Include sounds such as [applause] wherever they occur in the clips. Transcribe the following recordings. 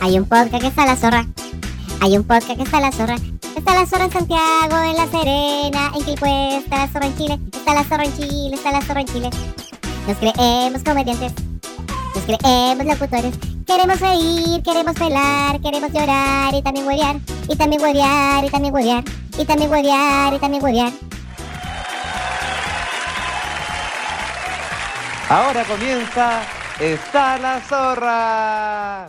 Hay un podcast que está la zorra. Hay un podcast que está la zorra. Está la zorra en Santiago, en La Serena, en Quilpué, está la zorra en Chile, está la zorra en Chile, está la zorra en Chile. Nos creemos comediantes, nos creemos locutores. Queremos reír, queremos pelar, queremos llorar y también huevear, y también huevear, y también huevear, y también huevear, y también huevear. Ahora comienza Está la zorra.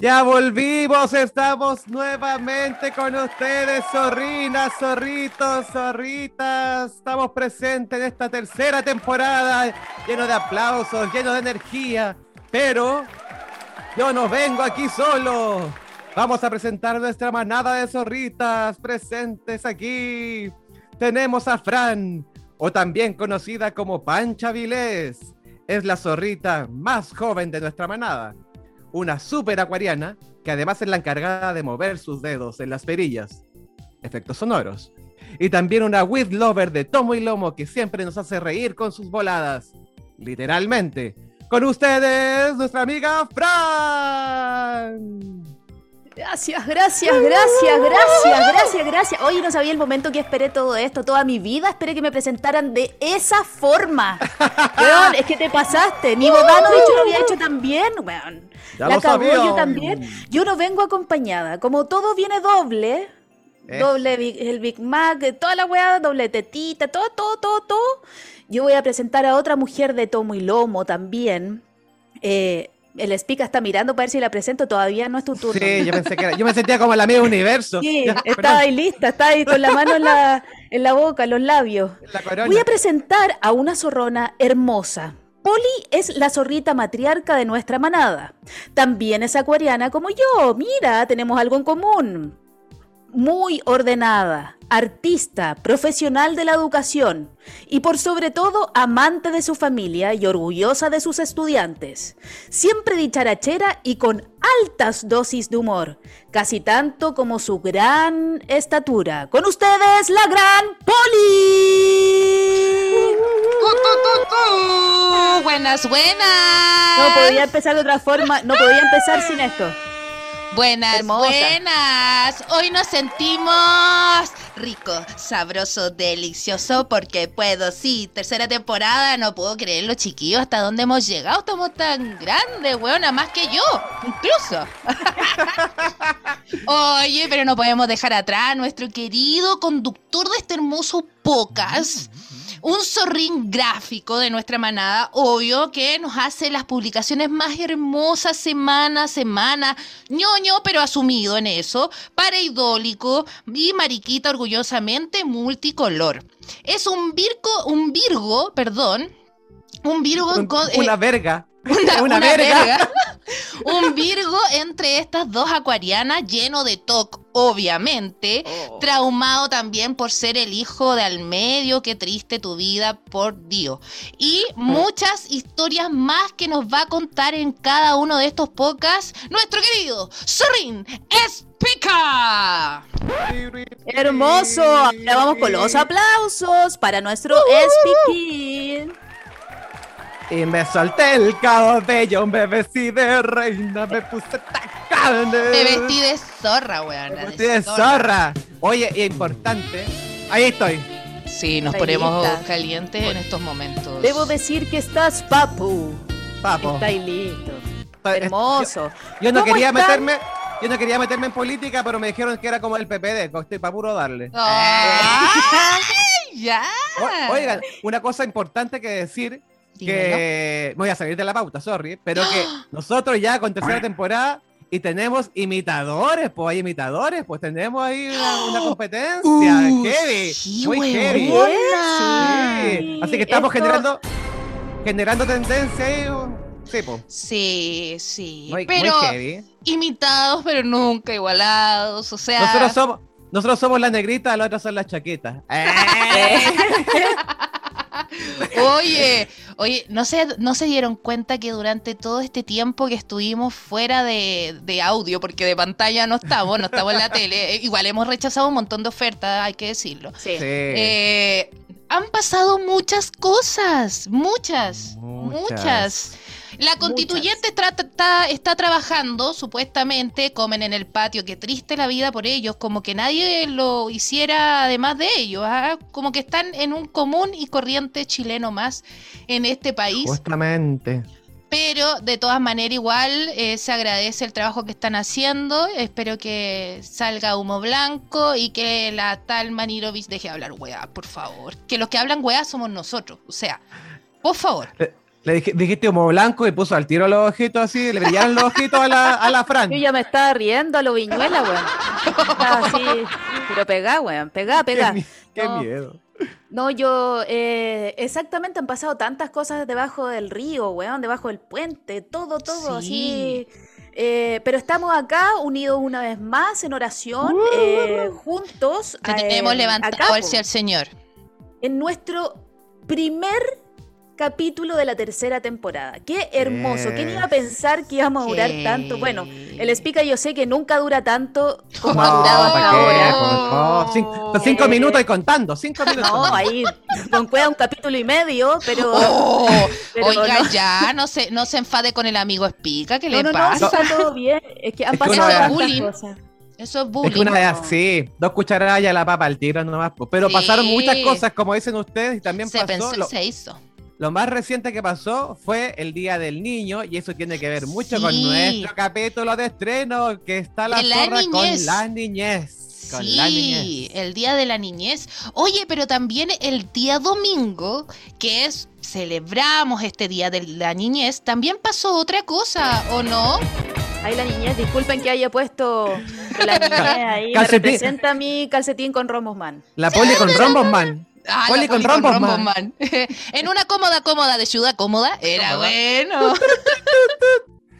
Ya volvimos, estamos nuevamente con ustedes, zorrinas, zorritos, zorritas. Estamos presentes en esta tercera temporada, lleno de aplausos, lleno de energía. Pero yo no vengo aquí solo. Vamos a presentar nuestra manada de zorritas presentes aquí. Tenemos a Fran, o también conocida como Pancha Vilés. Es la zorrita más joven de nuestra manada una super acuariana que además es la encargada de mover sus dedos en las perillas. Efectos sonoros. Y también una with lover de tomo y lomo que siempre nos hace reír con sus voladas. Literalmente. Con ustedes, nuestra amiga Fran. Gracias, gracias, gracias, gracias, gracias, gracias. Hoy no sabía el momento que esperé todo esto. Toda mi vida esperé que me presentaran de esa forma. [laughs] Weón, es que te pasaste. Ni Bodanovich lo había hecho tan bien, weón. Ya La cagó yo también. Yo no vengo acompañada. Como todo viene doble, Es- doble el Big Mac, toda la weá, doble tetita, todo, todo, todo, todo. Yo voy a presentar a otra mujer de tomo y lomo también. Eh, el Spica está mirando para ver si la presento. Todavía no es tu turno. Sí, yo pensé que era, yo me [laughs] sentía como la media universo. Sí, Ya, está ahí lista, está ahí con la mano en la, en la boca, en los labios. la. Voy a presentar a una zorrona hermosa. Poli es la zorrita matriarca de nuestra manada. También es acuariana como yo. Mira, tenemos algo en común. Muy ordenada, artista, profesional de la educación y por sobre todo amante de su familia y orgullosa de sus estudiantes. Siempre dicharachera y con altas dosis de humor, casi tanto como su gran estatura. Con ustedes, la gran Poli. Buenas, buenas. No podía empezar de otra forma, no podía empezar sin esto. Buenas, Hermosa. buenas. Hoy nos sentimos rico, sabroso, delicioso, porque puedo, sí, tercera temporada, no puedo creerlo, chiquillos, hasta dónde hemos llegado, estamos tan grandes, weona, más que yo, incluso. [laughs] Oye, pero no podemos dejar atrás a nuestro querido conductor de este hermoso podcast. Un zorrín gráfico de nuestra manada, obvio, que nos hace las publicaciones más hermosas semana a semana. ñoño, pero asumido en eso. Pareidólico y mariquita orgullosamente multicolor. Es un virgo, un virgo, perdón. Un virgo Un- con- una eh, verga. Una, [laughs] una una verga. verga. [laughs] Un Virgo entre estas dos acuarianas lleno de TOC, obviamente. Oh. Traumado también por ser el hijo de al medio. Qué triste tu vida, por Dios. Y muchas historias más que nos va a contar en cada uno de estos podcasts nuestro querido Sorin Espica. Hermoso. Ahora vamos con los aplausos para nuestro Speaking. Y me solté el cabello, me vestí de reina, me puse tacanes. Me vestí de zorra, weón. Me vestí de zorra. Oye, y importante, ahí estoy. Sí, nos ponemos calientes en estos momentos. Debo decir que estás papu. Papo. Está ahí listo. Estoy- Hermoso. Yo, yo no ¿Cómo quería están? meterme, yo no quería meterme en política, pero me dijeron que era como el PPD, que estoy para puro darle. [laughs] ¡Ay! ¡Ya! O- Oigan, una cosa importante que decir que voy a salir de la pauta, sorry, pero que [gasps] nosotros ya con tercera temporada y tenemos imitadores, pues hay imitadores, pues tenemos ahí una, una [gasps] competencia Uh, heavy, sí, muy heavy. Sí, Así que estamos Esto- generando generando tendencia ahí, uh, sí, Sí, sí. muy, muy pero heavy. imitados, pero nunca igualados. O sea, Nosotros somos nosotros somos la negrita, las otras son las chaquitas. [laughs] Eh. [laughs] Oye, oye, ¿no se, ¿no se dieron cuenta que durante todo este tiempo que estuvimos fuera de, de audio, porque de pantalla no estamos, no estamos en la tele, eh, igual hemos rechazado un montón de ofertas, hay que decirlo. Sí. Sí. Eh, han pasado muchas cosas, muchas, Muchas. muchas. La constituyente está, está trabajando, supuestamente, comen en el patio, qué triste la vida por ellos, como que nadie lo hiciera además de ellos, ¿ah? como que están en un común y corriente chileno más en este país. Justamente. Pero de todas maneras igual eh, se agradece el trabajo que están haciendo. Espero que salga humo blanco y que la tal Manirovich deje de hablar weá, por favor. Que los que hablan weá somos nosotros. O sea, por favor. Le dije- dijiste humo blanco y puso al tiro los ojitos así, le brillaron los ojitos a la, a la Fran. [laughs] Yo ya me estaba riendo a lo viñuela, weón. Estaba así, [laughs] pero pegá, weón, pegá, pegá. qué No. miedo. No, yo, eh, exactamente han pasado tantas cosas debajo del río, weón, debajo del puente, todo, todo, Sí. así. Eh, pero estamos acá unidos una vez más en oración, eh, juntos. Te eh, tenemos acá, levantado al Señor. en nuestro primer capítulo de la tercera temporada. Qué hermoso. ¿Quién iba a pensar que íbamos a durar Sí. tanto? Bueno, el Spica yo sé que nunca dura tanto como No, ha durado ¿para hasta qué? ahora. No, cinco, Eh, minutos y contando, cinco minutos. No, ahí con un capítulo y medio, pero... Oh, [laughs] pero oiga, no. ya, no se, no se enfade con el amigo Espica, ¿qué le no, no, pasa? está todo bien. Es que han Es que pasado es tantas bullying. cosas. Eso es Es bullying. que una vez así, dos cucharadas y a la papa al tiro nomás. Pero Sí. pasaron muchas cosas, como dicen ustedes, y también se pasó. pensó y Lo, se hizo. Lo más reciente que pasó fue el Día del Niño, y eso tiene que ver mucho con nuestro capítulo de estreno, que está la la zorra con niñez. la niñez. Con la Sí, niñez. el día de la niñez. Oye, pero también el día domingo, que es celebramos este día de la niñez, también pasó otra cosa, ¿o no? Ahí la niñez, disculpen que haya puesto la [laughs] niñez ahí me Calcetín. representa mi calcetín con Romosman. La poli con Rombosman. Ah, Poli con Poli rombos, rombos, man. man. [laughs] en una cómoda, cómoda de ciudad cómoda. Era bueno. [laughs]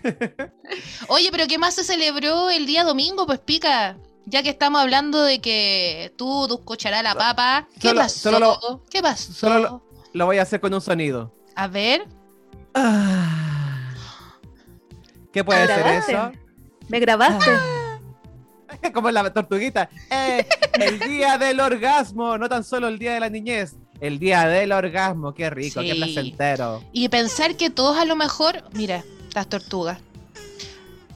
[laughs] Oye, pero ¿qué más se celebró el día domingo? Pues pica. Ya que estamos hablando de que tú, tú escucharás la papa. ¿Qué Solo- pasó? solo lo- ¿Qué pasó? solo lo- Lo voy a hacer con un sonido. A ver. Ah. ¿Qué puede ser eso? ¿Me grabaste? [laughs] Como la tortuguita. Eh, el día del orgasmo, no tan solo el día de la niñez. El día del orgasmo, qué rico, qué placentero. Y pensar que todos a lo mejor, mira, las tortugas.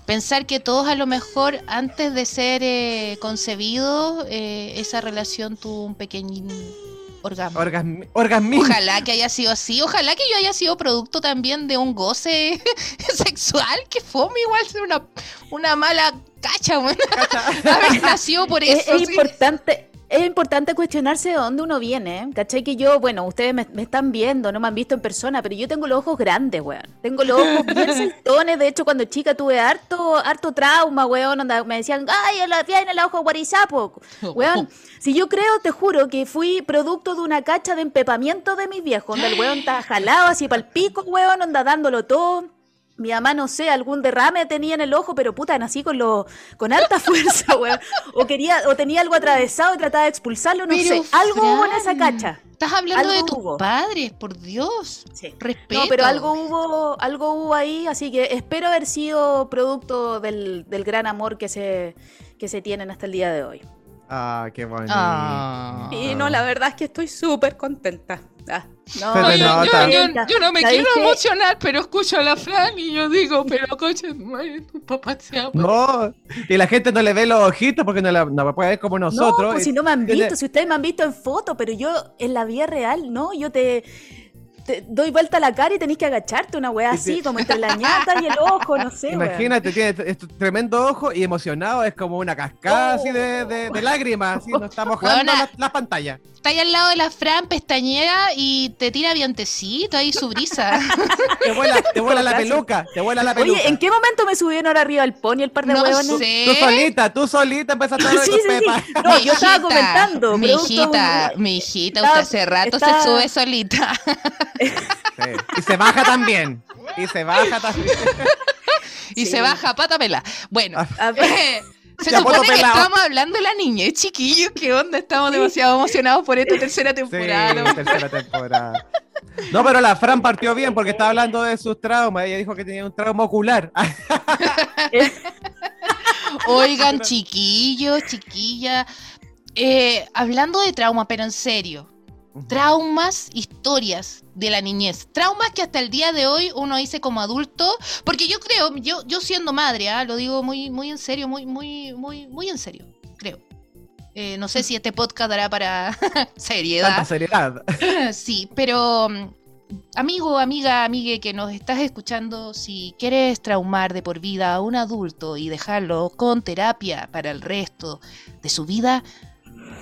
Pensar que todos a lo mejor antes de ser eh, concebidos, eh, esa relación tuvo un pequeño orgasmo. Orgasmi orgasmismo. Ojalá que haya sido así, ojalá que yo haya sido producto también de un goce [laughs] sexual, que fome igual ser una, una mala cacha, weón. [laughs] Haber nacido por Es, eso. es sí. importante, es importante cuestionarse de dónde uno viene. ¿Cachai? Que yo, bueno, ustedes me, me están viendo, no me han visto en persona, pero yo tengo los ojos grandes, weón. Tengo los ojos bien [laughs] saltones. De hecho, cuando chica tuve harto, harto trauma, weón. onda, me decían, ay, tiene el ojo guarizapo. Weón, si yo creo, te juro, que fui producto de una cacha de empepamiento de mis viejos. Donde el weón estaba jalado así para el pico, weón, onda dándolo todo. Mi mamá, no sé, algún derrame tenía en el ojo, pero puta, nací con lo, con alta [laughs] fuerza, weón. O quería, o tenía algo atravesado y trataba de expulsarlo, no Pero, sé. Algo hubo en esa cacha. Estás hablando de tus hubo. padres, por Dios. Sí. Respeto. No, pero algo hubo, algo hubo ahí, así que espero haber sido producto del, del gran amor que se, que se tienen hasta el día de hoy. Ah, qué bonito. Ah. Y no, la verdad es que estoy súper contenta. Ah, no, yo, no me ¿Sabéis quiero emocionar, pero escucho a la Fran y yo digo, pero coche, madre, tu papá se ama. No, y la gente no le ve los ojitos porque no la no puede ver como nosotros. No, pues Y- si no me han visto, si ustedes me han visto en foto, pero yo en la vida real, no, yo te, te doy vuelta a la cara y tenés que agacharte, una weá así, como entre la ñata y el ojo, no sé. Imagínate, tiene este tremendo ojo y emocionado, es como una cascada así de, de- de lágrimas, así nos está mojando Buena. la, la pantalla. Está ahí al lado de la Fran, pestañea y te tira vientecito ahí su brisa. [laughs] Te vuela, te vuela la peluca, te vuela la peluca. Oye, ¿en qué momento me subieron ahora arriba el pony el par de No huevones? sé. Tú solita, tú solita empezaste a hablar Sí, de sí, pepas. No, yo estaba Mijita, comentando. Mi hijita, un- mi hijita, usted hace rato se sube solita. [laughs] Sí. Y se baja también. Y se baja también. [laughs] y Sí. se baja pata pela. Bueno, A ver, eh, se Ya, supone que pelao. estamos hablando de la niñez, chiquillos. ¿Qué onda? Estamos demasiado emocionados por esta tercera Sí, temporada. tercera temporada. No, pero la Fran partió bien porque estaba hablando de sus traumas. Ella dijo que tenía un trauma ocular. [laughs] Oigan, chiquillos, chiquillas, eh, hablando de trauma, pero en serio, traumas, historias de la niñez, traumas que hasta el día de hoy uno dice como adulto, porque yo creo, yo, yo siendo madre, ah, lo digo muy, muy en serio, muy, muy, muy, muy en serio, creo. Eh, no sé si este podcast dará para [laughs] seriedad. Tanta seriedad. [laughs] Sí, pero mm, amigo, amiga, amigue que nos estás escuchando, si quieres traumar de por vida a un adulto y dejarlo con terapia para el resto de su vida,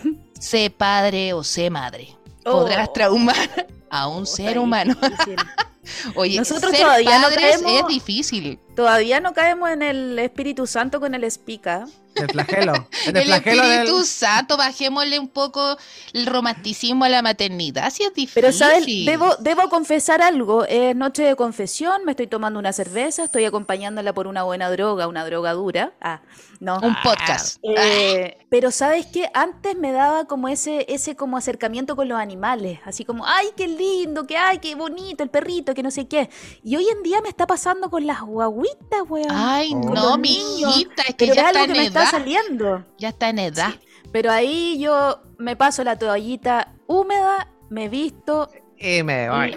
[laughs] sé padre o sé madre. Podrás Oh. traumar a un ser humano. [laughs] Oye, Nosotros ser todavía no caemos- es difícil. Todavía no caemos en el Espíritu Santo con el espica. El flagelo. El, El flagelo Espíritu del... Santo, bajémosle un poco el romanticismo a la maternidad. Sí es difícil. Pero, ¿sabes? Debo, debo confesar algo. Es noche de confesión, me estoy tomando una cerveza, estoy acompañándola por una buena droga, una droga dura. Ah, no. Un podcast. Eh, pero sabes qué, antes me daba como ese, ese como acercamiento con los animales, así como, ay, qué lindo, que ay, qué bonito, el perrito, que no sé qué. Y hoy en día me está pasando con las guaguitas, weón. Ay, no, los mi niños. hijita, es que pero ya es está que me edad. está saliendo. Ya está en edad. Pero ahí yo me paso la toallita húmeda, me visto Y me voy.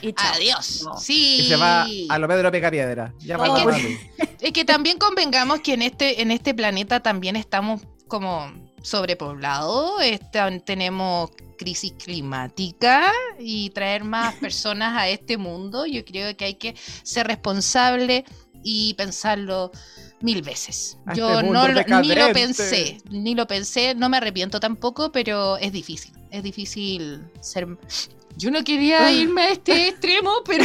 y. [laughs] Adiós. No. Sí. Y se va a lo Pedro Picapiedra. Ya No, es la que-. [laughs] Es que también convengamos que en este, en este planeta también estamos como sobrepoblados, está- tenemos crisis climática y traer más [laughs] personas a este mundo, yo creo que hay que ser responsable y pensarlo mil veces. A Yo este no lo, ni lo pensé, ni lo pensé, no me arrepiento tampoco, pero es difícil, es difícil ser... Yo no quería irme a este [laughs] extremo, pero...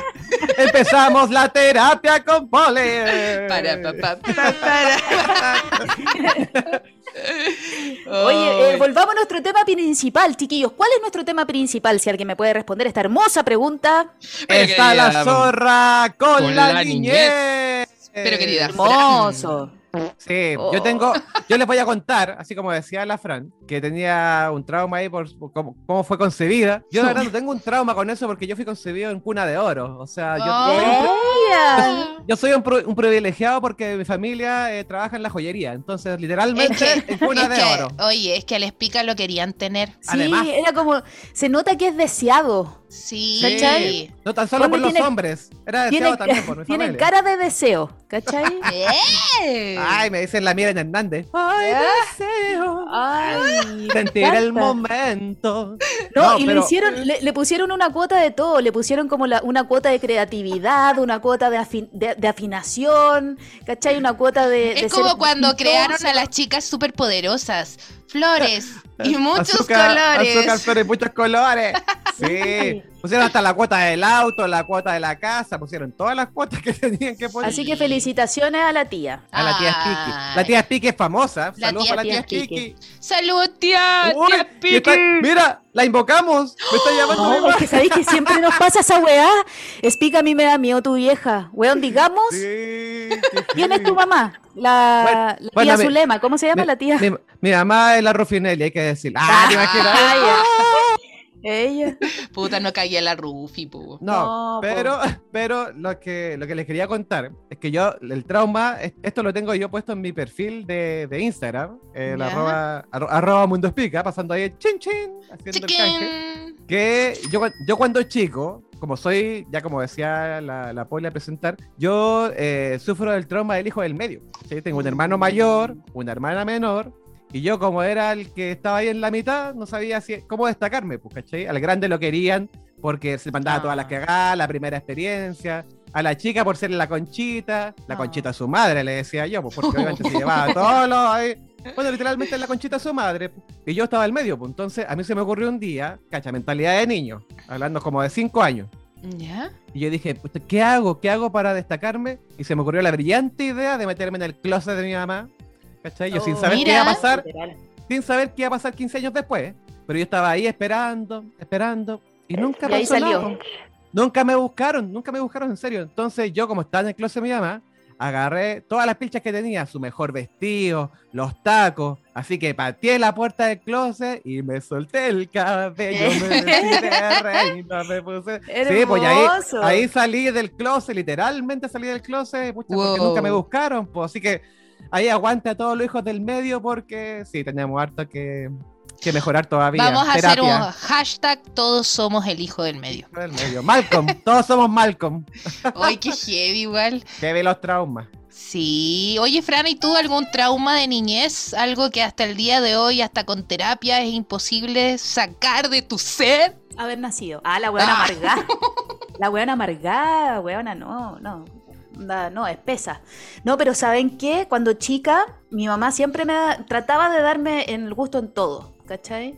[laughs] Empezamos la terapia con Pole. Para, pa, pa, pa, [laughs] Oye, eh, volvamos a nuestro tema principal, chiquillos. ¿Cuál es nuestro tema principal? Si alguien me puede responder esta hermosa pregunta. Está la zorra con, con la, la niñez. Pero, querida, Hermoso. Sí, Oh. yo tengo, yo les voy a contar, así como decía la Fran, que tenía un trauma ahí por, por cómo, cómo fue concebida. Yo la [laughs] verdad no tengo un trauma con eso porque yo fui concebido en cuna de oro. O sea, yo, Oh. soy, un, yo soy un, pro- un privilegiado porque mi familia eh, trabaja en la joyería. Entonces, Es literalmente, que, en cuna es de que, oro. oye, es que al Espica lo querían tener. Sí, Además. era como. Se nota que es deseado. Sí. ¿Cachai? No tan solo por los tiene- hombres, era Tiene, deseado también por mi tiene familia. cara de deseo. ¿Cachai? [laughs] ¡Eh! Ay, me dicen la Miren Hernández. Ay, deseo Ay. sentir el momento. No, No, y le hicieron, le, le pusieron una cuota de todo, le pusieron como la- una cuota de creatividad, una cuota de, afin- de, de afinación, ¿cachai? Una cuota de... de Es como ser cuando crearon a las chicas superpoderosas. [laughs] Flores y muchos azúcar, colores. Azúcar, flores, muchos colores. Sí. Pusieron hasta la cuota del auto, la cuota de la casa, pusieron todas las cuotas que [laughs] tenían que poner. Así que felicitaciones a la tía. A la tía. Spiki. La tía Spiki es famosa. Saludos a la tía, Spiki. Salud, tía. Uy, tía está- mira, la invocamos. Me está [gasps] llamando mi No, es mamá. que sabéis que siempre nos pasa esa weá. Explica, a mí me da miedo tu vieja. Weón, digamos, Sí, ¿quién es tu mamá? La, Bueno, la bueno, tía mi- Zulema, ¿cómo se llama Mi- la tía? Mi, mi mamá es la Rufinelli, hay que decir. Ah, ¿te imaginas? Ah. Ella. [laughs] Puta, no caía la Rufi, pu. No, No, pero, [laughs] pero lo que, lo que les quería contar es que yo, el trauma, es- esto lo tengo yo puesto en mi perfil de, de Instagram, el Ya. arroba, arro- arroba Mundo Explica, pasando ahí el chin chin, haciendo el canje. Que yo, yo cuando chico, como soy, ya como decía la, la Poli a presentar, yo eh, sufro del trauma del hijo del medio. ¿sí? Tengo un hermano mayor, una hermana menor, y yo como era el que estaba ahí en la mitad, no sabía si, cómo destacarme, pues, ¿cachai? Al grande lo querían porque se mandaba Ah. todas las cagadas, la primera experiencia. A la chica por ser la conchita, la Ah. conchita a su madre, le decía yo, pues porque obviamente se [laughs] llevaba todos los... Bueno, literalmente la conchita a su madre. Y yo estaba al medio, pues entonces a mí se me ocurrió un día, cacha, mentalidad de niño, hablando como de cinco años. ¿Ya? Y yo dije, "Puta, ¿qué hago? ¿Qué hago para destacarme? Y se me ocurrió la brillante idea de meterme en el closet de mi mamá. ¿Cachai? Yo sin Oh. saber qué iba a Mira. pasar, Literal. sin saber qué iba a pasar 15 años después. Pero yo estaba ahí esperando, esperando, y nunca Y pasó salió. nada. Nunca me buscaron, nunca me buscaron en serio. Entonces yo, como estaba en el closet de mi mamá, agarré todas las pilchas que tenía, su mejor vestido, los tacos, así que pateé la puerta del closet y me solté el cabello, me [laughs] de reina, me puse... Sí, pues ahí, ahí salí del closet, literalmente salí del closet, pucha, porque Wow. nunca me buscaron, pues así que ahí aguante a todos los hijos del medio porque sí, tenemos harto que, que mejorar todavía. Vamos a hacer un hashtag todos somos el hijo del medio. Del medio. Malcolm, todos somos Malcolm. [laughs] Ay, qué heavy igual. Que ve los traumas. Sí. Oye, Fran, ¿y tú algún trauma de niñez? Algo que hasta el día de hoy, hasta con terapia, es imposible sacar de tu ser. Haber nacido. Ah, la weona Ah. amargada. [laughs] La weona amargada, weona, no, no. No, espesa. No, pero ¿saben qué? Cuando chica, mi mamá siempre me da- trataba de darme el gusto en todo, ¿cachai?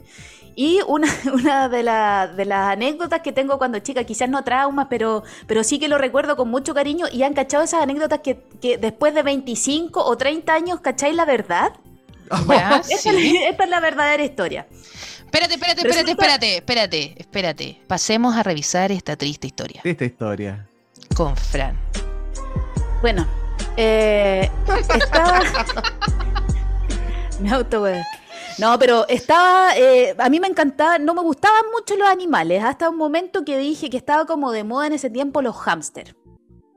Y una, [laughs] una de, la- de las anécdotas que tengo cuando chica, quizás no traumas, pero, pero sí que lo recuerdo con mucho cariño y han cachado esas anécdotas que, que después de 25 o 30 años, ¿cacháis la verdad? [laughs] Esta, es- sí. esta es la verdadera historia. Espérate, espérate, espérate, espérate, espérate, espérate. Pasemos a revisar esta triste historia Triste historia. con Fran. Bueno, eh, estaba. [laughs] Me auto No, pero estaba. eh, a mí me encantaba. No me gustaban mucho los animales. Hasta un momento que dije que estaba como de moda en ese tiempo los hámster.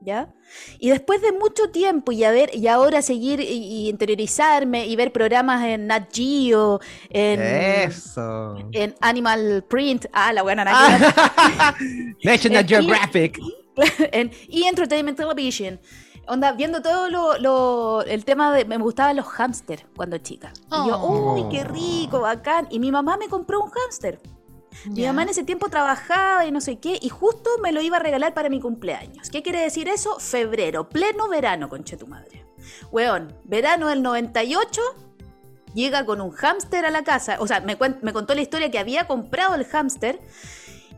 ¿Ya? Y después de mucho tiempo y, a ver, y ahora seguir y, y interiorizarme y ver programas en Nat Geo, en, Eso. en Animal Print, ah, la buena Nat Ah, [laughs] National y- Geographic. [laughs] en E! Entertainment Television. Onda, viendo todo lo, lo- el tema de. Me gustaban los hámster cuando chica. Y yo, Oh. uy, qué rico, bacán. Y mi mamá me compró un hámster. Mi mamá en ese tiempo trabajaba y no sé qué, y justo me lo iba a regalar para mi cumpleaños. ¿Qué quiere decir eso? Febrero, pleno verano, conche tu madre. Weón, verano del 98, llega con un hámster a la casa. O sea, me, me contó la historia que había comprado el hámster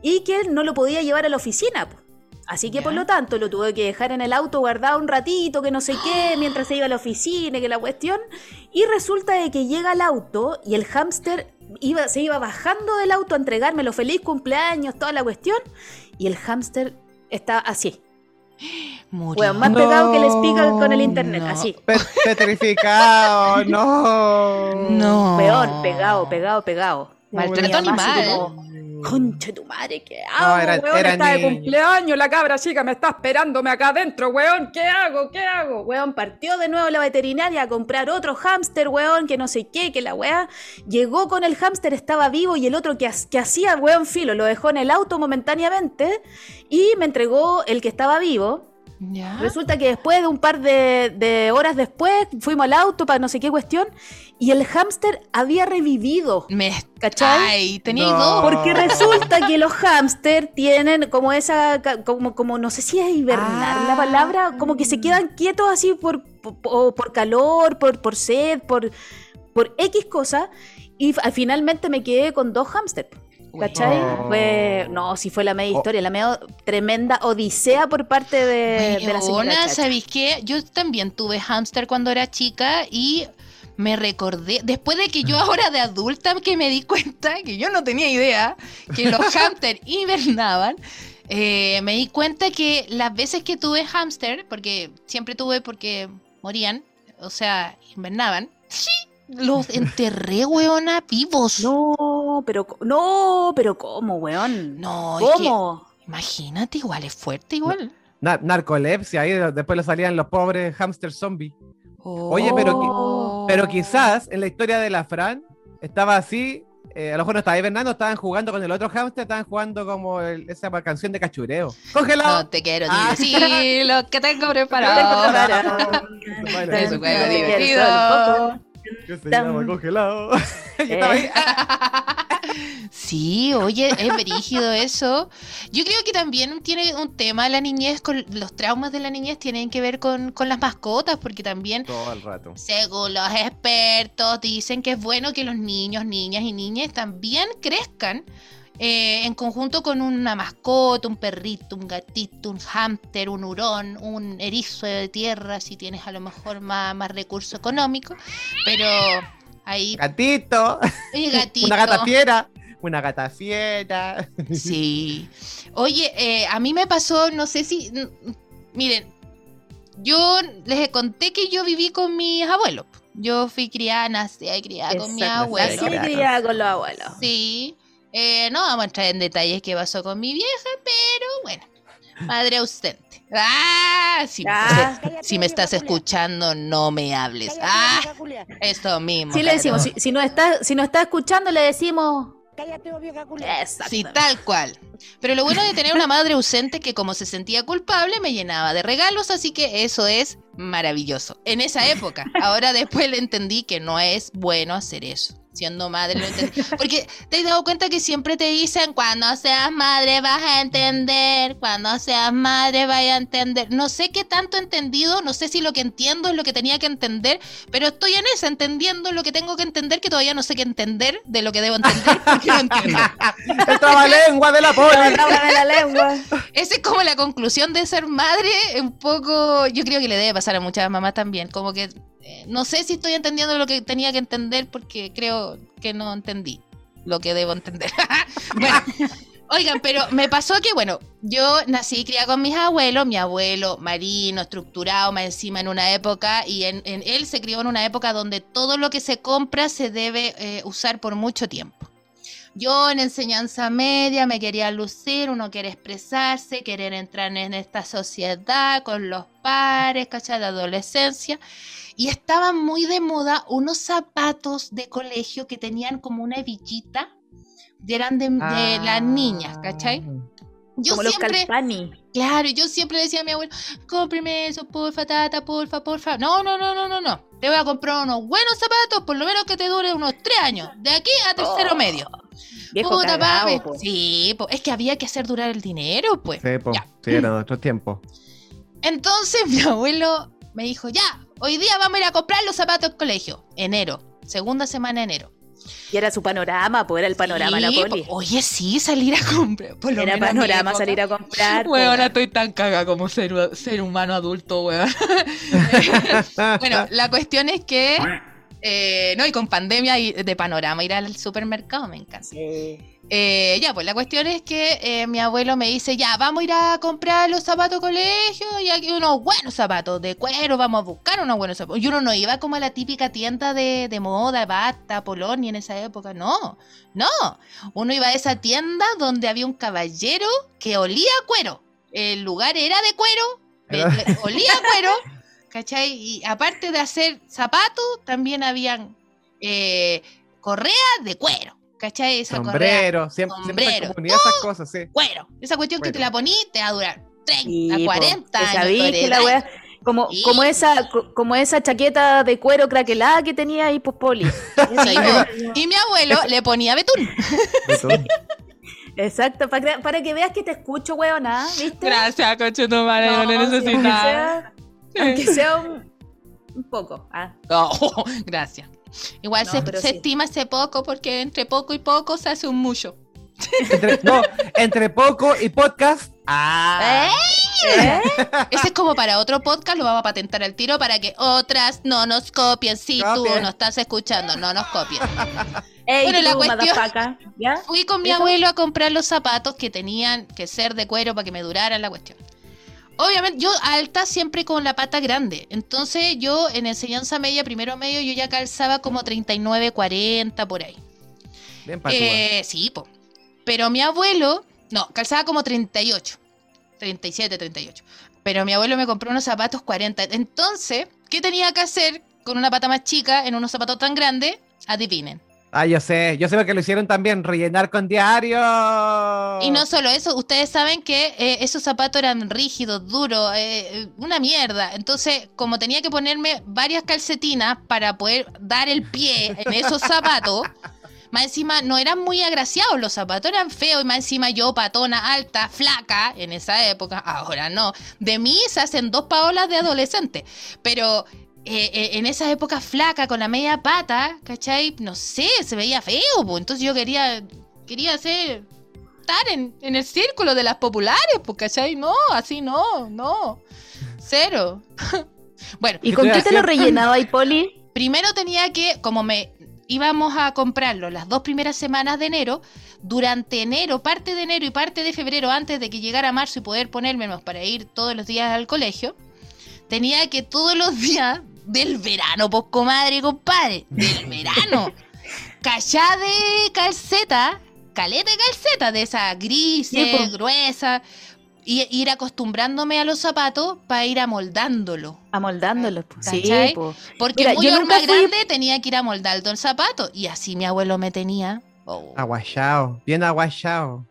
y que él no lo podía llevar a la oficina. po. Así que por lo tanto lo tuve que dejar en el auto guardado un ratito, que no sé qué, [gasps] mientras se iba a la oficina, que la cuestión. Y resulta de que llega al auto y el hámster iba, se iba bajando del auto a entregármelo feliz cumpleaños, toda la cuestión. Y el hámster está así. [gasps] Murió. Weón, más pegado que el speaker con el internet, No. así. Pe- [laughs] Petrificado, no. No. Peor, pegado, pegado, pegado. Maltrato animal. como, Conche tu madre, ¿qué hago? No, era- weón? era está de cumpleaños, la cabra chica me está esperándome acá adentro, weón. ¿Qué hago? ¿Qué hago? Weón, partió de nuevo la veterinaria a comprar otro hámster, weón, que no sé qué, que la weá. Llegó con el hámster, estaba vivo, y el otro que, que hacía, weón, filo, lo dejó en el auto momentáneamente y me entregó el que estaba vivo. Ya. Resulta que después de un par de, de horas después, fuimos al auto para no sé qué cuestión, y el hámster había revivido. Me... ¿Cachai? Ay, tenía No. dos. Porque resulta que los hámster tienen como esa, como, como no sé si es hibernar la Ah. palabra, como que se quedan quietos así por, por, calor, por, por sed, por, por X cosa. Y finalmente me quedé con dos hámster. ¿Cachai? Oh. Fue, no, si fue la media Oh. historia, la media tremenda odisea por parte de, de la señora Chacha. ¿sabéis qué? Yo también tuve hámster cuando era chica y me recordé, después de que yo ahora de adulta que me di cuenta, que yo no tenía idea, que los [laughs] hámster hibernaban, eh, me di cuenta que las veces que tuve hámster, porque siempre tuve porque morían, o sea, hibernaban, sí, los enterré, weona, vivos. No, pero, no, pero ¿cómo, weón? No, es que, ¿Cómo? imagínate, igual es fuerte, igual. Na- narcolepsia, ahí después le salían los pobres hamster zombies. Oye, pero Oh. Pero quizás en la historia de la Fran estaba así, eh, a lo mejor no estaba hibernando, estaban jugando con el otro hamster, estaban jugando como el- esa canción de cachureo. ¡Congelado! No te quiero Ah. decir [laughs] lo que tengo preparado. Es [laughs] un juego divertido. Que se llama congelado. [laughs] Yo estaba ahí, Eh. Sí, oye, es brígido eso. Yo creo que también tiene un tema la niñez, con los traumas de la niñez tienen que ver con, con las mascotas, porque también, Todo el rato. según los expertos, dicen que es bueno que los niños, niñas y niñas también crezcan eh, en conjunto con una mascota, un perrito, un gatito, un hámster, un hurón, un erizo de tierra, si tienes a lo mejor más, más recurso económico, pero ahí, Gatito, oye, gatito. [laughs] una gata fiera, una gata fiera. [laughs] Sí. Oye, eh, a mí me pasó, no sé si. Miren, yo les conté que yo viví con mis abuelos. Yo fui criada, nací y criada con mis abuelos. Así criada con los abuelos. Sí. Eh, no vamos a entrar en detalles qué pasó con mi vieja, pero bueno. Madre ausente. Ah, si, Ah. si me estás escuchando, no me hables. Ah, esto mismo. Sí le decimos, si, si no está, si no está escuchando, le decimos. Exacto. Sí, tal cual. Pero lo bueno de tener una madre ausente que como se sentía culpable me llenaba de regalos, así que eso es maravilloso. En esa época. Ahora después le entendí que no es bueno hacer eso. Siendo madre lo entendí. Porque te has dado cuenta que siempre te dicen, cuando seas madre vas a entender, cuando seas madre vas a entender. No sé qué tanto he entendido, no sé si lo que entiendo es lo que tenía que entender, pero estoy en esa, entendiendo lo que tengo que entender, que todavía no sé qué entender de lo que debo entender, porque no entiendo. [laughs] El trabalengua de la poli. Trágame la lengua. Esa es como la conclusión de ser madre, un poco, yo creo que le debe pasar a muchas mamás también, como que no sé si estoy entendiendo lo que tenía que entender porque creo que no entendí lo que debo entender. [laughs] oigan, pero me pasó que, bueno, yo nací criada con mis abuelos, mi abuelo marino, estructurado, más encima en una época, y en, en él se crió en una época donde todo lo que se compra se debe eh, usar por mucho tiempo. Yo en enseñanza media me quería lucir, uno quiere expresarse, querer entrar en esta sociedad con los pares, ¿cachai? De adolescencia. Y estaban muy de moda unos zapatos de colegio que tenían como una hebillita, eran de, de las niñas, ¿cachai? Yo Como los Calpani. claro, yo siempre decía a mi abuelo, cómpreme eso, porfa, tata, porfa, porfa. No, no, no, no, no, no. Te voy a comprar unos buenos zapatos, por lo menos que te dure unos tres años, de aquí a tercero Oh, medio. Viejo Puta, cagao, po. Sí, po, es que había que hacer durar el dinero, pues. Sí, po. Sí, era nuestro tiempo. Entonces [laughs] mi abuelo me dijo, ya, hoy día vamos a ir a comprar los zapatos del colegio. Enero, segunda semana de enero. Y era su panorama, pues era el panorama la Sí, poli. po- Oye, sí, salir a comprar. Por lo Era menos panorama época. salir a comprar. Weón, ahora estoy tan caga como ser, ser humano adulto, weón. [laughs] bueno, la cuestión es que, eh, no, y con pandemia y de panorama ir al supermercado, me encanta. Sí. Eh, ya, pues la cuestión es que eh, mi abuelo me dice, ya, vamos a ir a comprar los zapatos de colegio y aquí unos buenos zapatos de cuero, vamos a buscar unos buenos zapatos. Y uno no iba como a la típica tienda de, de moda, bata, Polonia en esa época, no, no. Uno iba a esa tienda donde había un caballero que olía a cuero. El lugar era de cuero, olía a cuero, [laughs] ¿cachai? Y aparte de hacer zapatos, también habían eh, correas de cuero. ¿Cachai? Esa correa Sombrero, siempre, siempre sombrero, se comunidad esas cosas, sí. cuero. Esa cuestión que te la poní te va a durar 30, Sí, po. 40 Que años. que la wea- como, Sí. como esa, co- como esa chaqueta de cuero craquelada que tenía ahí, pues Poli. [laughs] Esa po. y mi abuelo le ponía betún. Todo. [laughs] Exacto, para que, para que veas que te escucho, weona, ¿viste? Gracias, coche tu madre, No, no, le sí, aunque necesitaba. sea, aunque sea un, un poco. Ah, Oh, [laughs] gracias. Igual No, se, pero se sí. estima ese poco porque entre poco y poco se hace un mucho. Entre, no, entre poco y podcast. Ah. ¿Eh? Ese es como para otro podcast, lo vamos a patentar al tiro para que otras no nos copien. Si tú no estás escuchando, no nos copien. [laughs] Ey, Bueno, la cuestión-. Fui con mi ¿Eso? abuelo a comprar los zapatos que tenían que ser de cuero para que me duraran la cuestión. Obviamente, yo alta siempre con la pata grande. Entonces, yo en enseñanza media, primero medio, yo ya calzaba como 39, 40 por ahí. Bien. Eh, sí, po. Pero mi abuelo, no, calzaba como 38, 37, 38. Pero mi abuelo me compró unos zapatos 40. Entonces, ¿qué tenía que hacer con una pata más chica en unos zapatos tan grandes? Adivinen. Ah, yo sé, yo sé que lo hicieron también, rellenar con diario. Y no solo eso, ustedes saben que eh, esos zapatos eran rígidos, duros, eh, eh, una mierda. Entonces, como tenía que ponerme varias calcetinas para poder dar el pie en esos [laughs] zapatos, más encima no eran muy agraciados los zapatos, eran feos. Y más encima yo, patona, alta, flaca, en esa época, ahora no. De mí se hacen dos paolas de adolescente. Pero eh, eh, en esa época flaca, con la media pata, ¿cachai? No sé, se veía feo. pues. Entonces yo quería, quería hacer estar en, en el círculo de las populares, pues, ¿cachai? No, así no, no. Cero. [laughs] bueno, ¿Y con qué te lo rellenaba ahí, Poli? primero tenía que, como me íbamos a comprarlo las dos primeras semanas de enero, durante enero, parte de enero y parte de febrero, antes de que llegara marzo y poder ponérmelos para ir todos los días al colegio, tenía que todos los [laughs] días del verano, pues comadre, compadre, del [laughs] verano, callá de calceta, caleta de calceta, de esa gris, Sí, gruesa, y ir acostumbrándome a los zapatos para ir amoldándolo. Amoldándolos. po. Sí. Porque Mira, muy yo nunca fui- grande tenía que ir amoldando el zapato, y así mi abuelo me tenía. Oh. Aguachao, bien aguachao.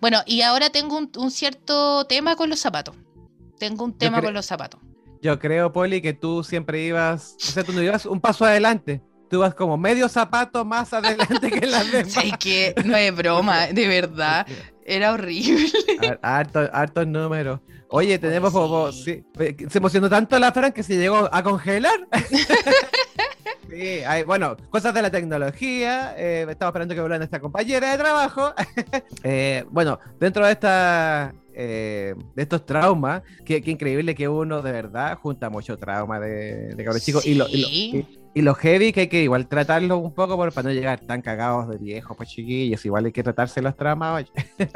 Bueno, y ahora tengo un, un cierto tema con los zapatos. Tengo un tema con los zapatos. Yo creo, Poli, que tú siempre ibas, o sea, tú no ibas un paso adelante. Tú ibas como medio zapato más adelante que las [laughs] demás. Ay, que no es broma, de verdad. [laughs] Era horrible. Har- Hartos, hartos números. Oye, tenemos como. sí. sí, eh, se emocionó tanto la Fran que se llegó a congelar. [laughs] Sí, hay- bueno, cosas de la tecnología. eh, estaba esperando que vuelva nuestra compañera de trabajo. [laughs] Eh, bueno, dentro de esta. eh, de estos traumas, qué, increíble que uno de verdad junta mucho trauma de, de cabros chicos y, lo, y, lo, Sí. y- y lo heavy que hay que igual tratarlo un poco por, para no llegar tan cagados de viejos, pues chiquillos, igual hay que tratarse los traumas. oye. [laughs]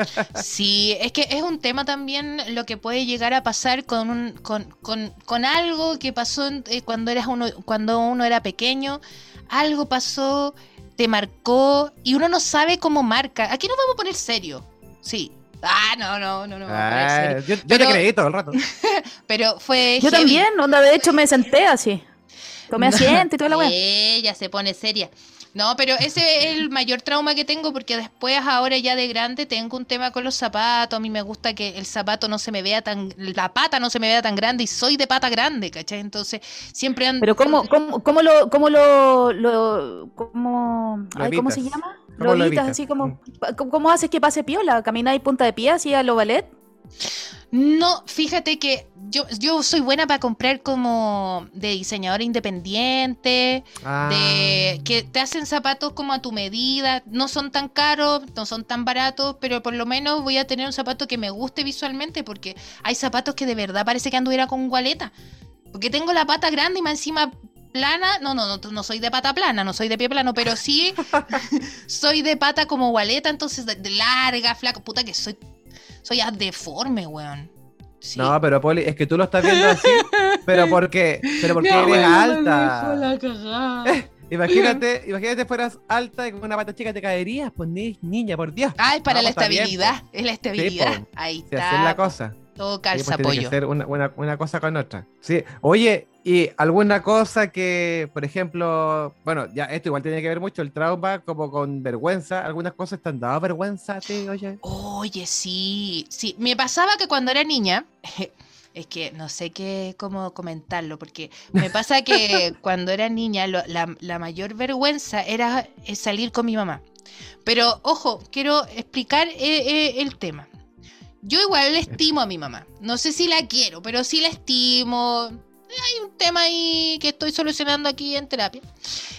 Sí, es que es un tema también lo que puede llegar a pasar con un, con, con, con algo que pasó eh, cuando eras uno, cuando uno era pequeño, algo pasó, te marcó y uno no sabe cómo marca. Aquí nos vamos a poner serio. Sí. Ah, no, no, no, no. Ah, yo, yo Pero- te creí todo el rato. [laughs] Pero fue Yo heavy. también, onda, de hecho me senté así. Tomé asiento y toda la weá. Ella se pone seria. No, pero ese es el mayor trauma que tengo porque después, ahora ya de grande, tengo un tema con los zapatos. A mí me gusta que el zapato no se me vea tan, la pata no se me vea tan grande y soy de pata grande, ¿cachai? Entonces, siempre ando... Pero cómo, cómo, cómo lo, cómo lo, lo cómo, ay, ¿cómo se llama? ¿Cómo Lo evitas así como, Mm. ¿cómo, cómo haces que pase piola? ¿Camináis punta de pie así a lo ballet? No, fíjate que yo, yo soy buena para comprar como de diseñador independiente, Ah, de que te hacen zapatos como a tu medida, no son tan caros, no son tan baratos, pero por lo menos voy a tener un zapato que me guste visualmente porque hay zapatos que de verdad parece que anduviera con gualeta. Porque tengo la pata grande y más encima plana, no, no, no, no soy de pata plana, no soy de pie plano, pero sí [laughs] soy de pata como gualeta, entonces de, de larga, flaca, puta que soy soy deforme, weón. Sí. No, pero Poli, es que tú lo estás viendo así, [laughs] pero porque, pero porque eres alta. Imagínate, imagínate fueras alta y con una pata chica te caerías, pues ni- niña, por Dios. Ah, es para No, la pues, está bien, estabilidad, es la estabilidad. po. Ahí Si así es la está. cosa. Todo Sí, pues, calza tiene que ser una, una- una cosa con otra. Sí. Oye, y alguna cosa que, por ejemplo, bueno, ya esto igual tiene que ver mucho el trauma, como con vergüenza. Algunas cosas te han dado vergüenza a ti, oye. Oye, sí, sí. Me pasaba que cuando era niña, [laughs] es que no sé qué cómo comentarlo, porque me pasa que [laughs] cuando era niña lo- la, la mayor vergüenza era eh, salir con mi mamá. Pero ojo, quiero explicar eh, eh, el tema. Yo igual le estimo a mi mamá. No sé si la quiero, pero sí la estimo. Hay un tema ahí que estoy solucionando aquí en terapia.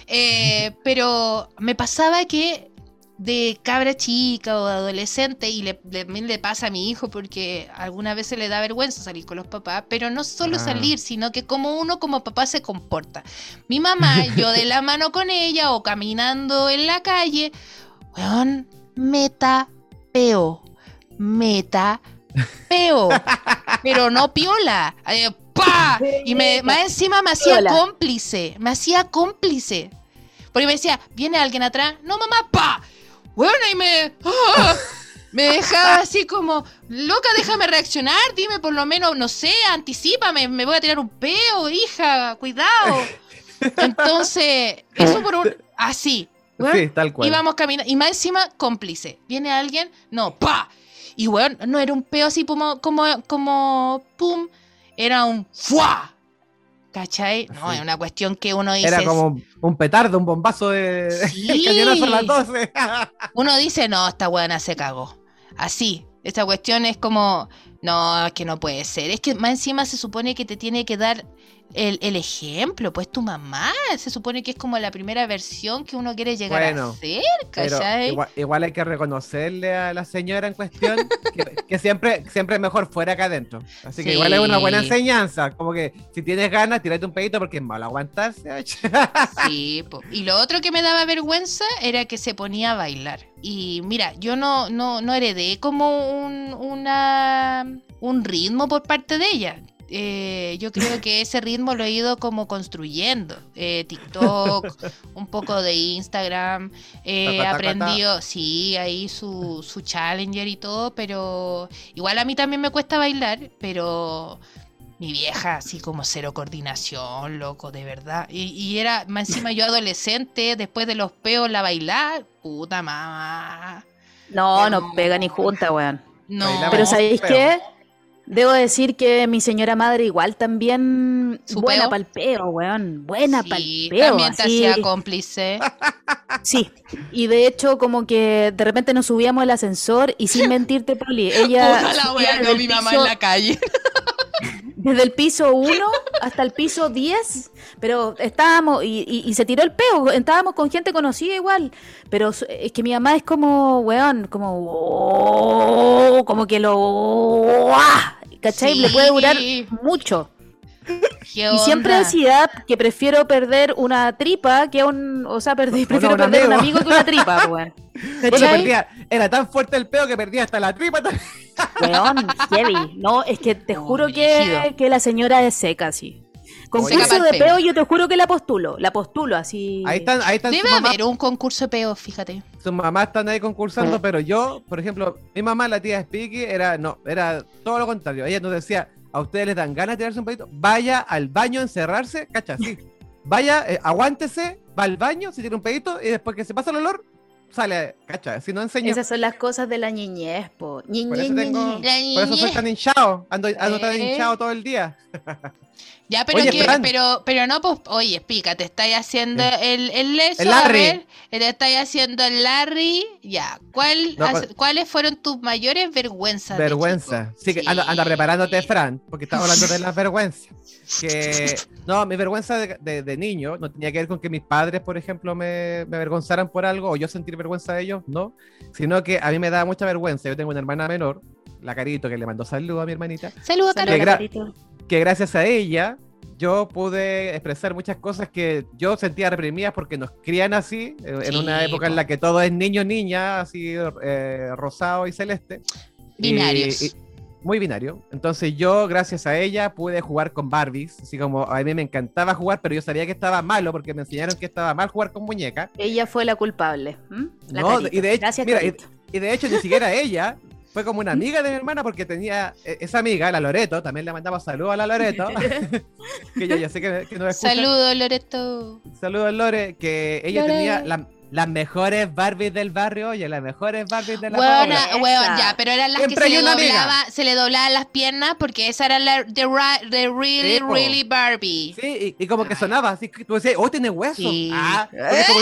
Eh, [laughs] pero me pasaba que de cabra chica o de adolescente, y le, le- también le pasa a mi hijo porque algunas veces le da vergüenza salir con los papás, pero no solo Ah. salir, sino que como uno como papá se comporta. Mi mamá, [laughs] yo de la mano con ella o caminando en la calle, weón, meta peo, meta peo, pero no piola. eh, ¡pa! Y me, más encima me hacía Piola. cómplice, me hacía cómplice. Porque me decía, ¿viene alguien atrás? No, mamá, pa. Bueno, y me. ¡ah! Me dejaba así como, loca, déjame reaccionar, dime por lo menos, no sé, anticipame, me voy a tirar un peo, hija, cuidado. Entonces, eso por un. Así. Sí, tal cual. Íbamos caminando. Y más encima, cómplice. ¿Viene alguien? No, pa. Y weón, no era un peo así como, como, como pum. Era un fuá. ¿Cachai? No, es una cuestión que uno dice. Era como un petardo, un bombazo de Sí. cañonazo a las 12. Uno dice, no, esta weona se cagó. Así. Esta cuestión es como, no, es que no puede ser. Es que más encima se supone que te tiene que dar el, el ejemplo, pues tu mamá. Se supone que es como la primera versión que uno quiere llegar Bueno, a ser, ¿cachai? igual, igual hay que reconocerle a la señora en cuestión que, que siempre, siempre es mejor fuera que adentro. Así que Sí. igual es una buena enseñanza. Como que si tienes ganas, tírate un pedito porque es malo aguantarse. [laughs] Sí, po. y lo otro que me daba vergüenza era que se ponía a bailar. Y mira, yo no, no, no heredé como un, una, un ritmo por parte de ella. Eh, yo creo que ese ritmo lo he ido como construyendo. Eh, TikTok, [laughs] un poco de Instagram. Ta, aprendido, sí, ahí su, su challenger y todo, pero igual a mí también me cuesta bailar, pero mi vieja así como cero coordinación, loco, de verdad. Y, y era, más encima yo adolescente, después de los peos, la bailar, puta mamá. No, no pega ni junta, weón. No, Pero ¿sabéis qué? Debo decir que mi señora madre igual también ¿Su buena peo? pa'l peo, weón. Buena sí, pa'l peo. también te así. hacía cómplice. [laughs] Sí, y de hecho como que de repente nos subíamos al ascensor y sin [laughs] mentirte, Poli, ella Puta la wea mi mamá piso- en la calle. [laughs] desde el piso 1 hasta el piso 10, pero estábamos, y, y- y se tiró el peo, estábamos con gente conocida igual, pero es que mi mamá es como, weón, como, oh, como que lo, ¡ah! ¿Cachai? Le puede durar [laughs] mucho. ¿Qué Y siempre decía que prefiero perder una tripa que un, o sea, perder- [laughs] prefiero un perder un amigo. amigo que una tripa, [laughs] weón. Bueno, perdía, era tan fuerte el peo que perdía hasta la tripa. Weón, heavy. No, es que te juro que, que la señora es seca, sí. Concurso de peo, peo. yo te juro que la postulo. La postulo así. Ahí están, ahí están Debe sus mamás, haber un concurso de peos, fíjate. sus mamás están ahí concursando, pero yo, por ejemplo, mi mamá, la tía Spiky, era, no, era todo lo contrario. Ella nos decía, a ustedes les dan ganas de tirarse un pedito, vaya al baño a encerrarse, cacha, sí. Vaya, eh, aguántese, va al baño, se tira un pedito y después que se pasa el olor, sale, cacha, si no enseño. Esas son las cosas de la niñez, po. Ñi, Por ñi, eso ñi, tengo- ñi. Por eso soy tan hinchado, ando, ando tan Eh. hinchado todo el día. [laughs] Ya, pero Oye, que, pero, pero no, pues, oye, explica, te estáis haciendo el, el leso, El a Larry. ver, te estáis haciendo el Larry, ya, ¿cuál, No, has- pues- ¿cuáles fueron tus mayores vergüenzas? Vergüenza. Sí, que anda, anda preparándote, Fran, porque estamos hablando de las [laughs] vergüenzas. Que, no, mi vergüenza de, de- de niño no tenía que ver con que mis padres, por ejemplo, me, me avergonzaran por algo o yo sentir vergüenza de ellos, no. Sino que a mí me daba mucha vergüenza. Yo tengo una hermana menor, la Carito, que le mandó saludos a mi hermanita, Saludos, Carito. Que gracias a ella yo pude expresar muchas cosas que yo sentía reprimidas porque nos crían así, eh, en una época en la que todo es niño, niña, así eh, rosado y celeste. Binarios. y- muy binario. Entonces yo, gracias a ella, pude jugar con Barbies. Así como a mí me encantaba jugar, pero yo sabía que estaba malo porque me enseñaron que estaba mal jugar con muñecas. Ella fue la culpable. La No, y de hecho, Gracias, mira, y de hecho ni siquiera ella. Fue como una amiga de mi hermana porque tenía eh, esa amiga, la Loreto, también le mandaba saludos a la Loreto, [laughs] [laughs] que yo ya sé que, que nos escucha. Saludos, Loreto. Saludos, Lore, que ella Lore. tenía la- las mejores Barbies del barrio, oye, las mejores Barbies de la weón, ya, pero eran las Siempre que se le, doblaba, se le doblaban las piernas porque esa era la de, really, Sí, really Barbie. Sí, y, y como que sonaba así, que tú decías, oh, tiene hueso. Sí. Ah,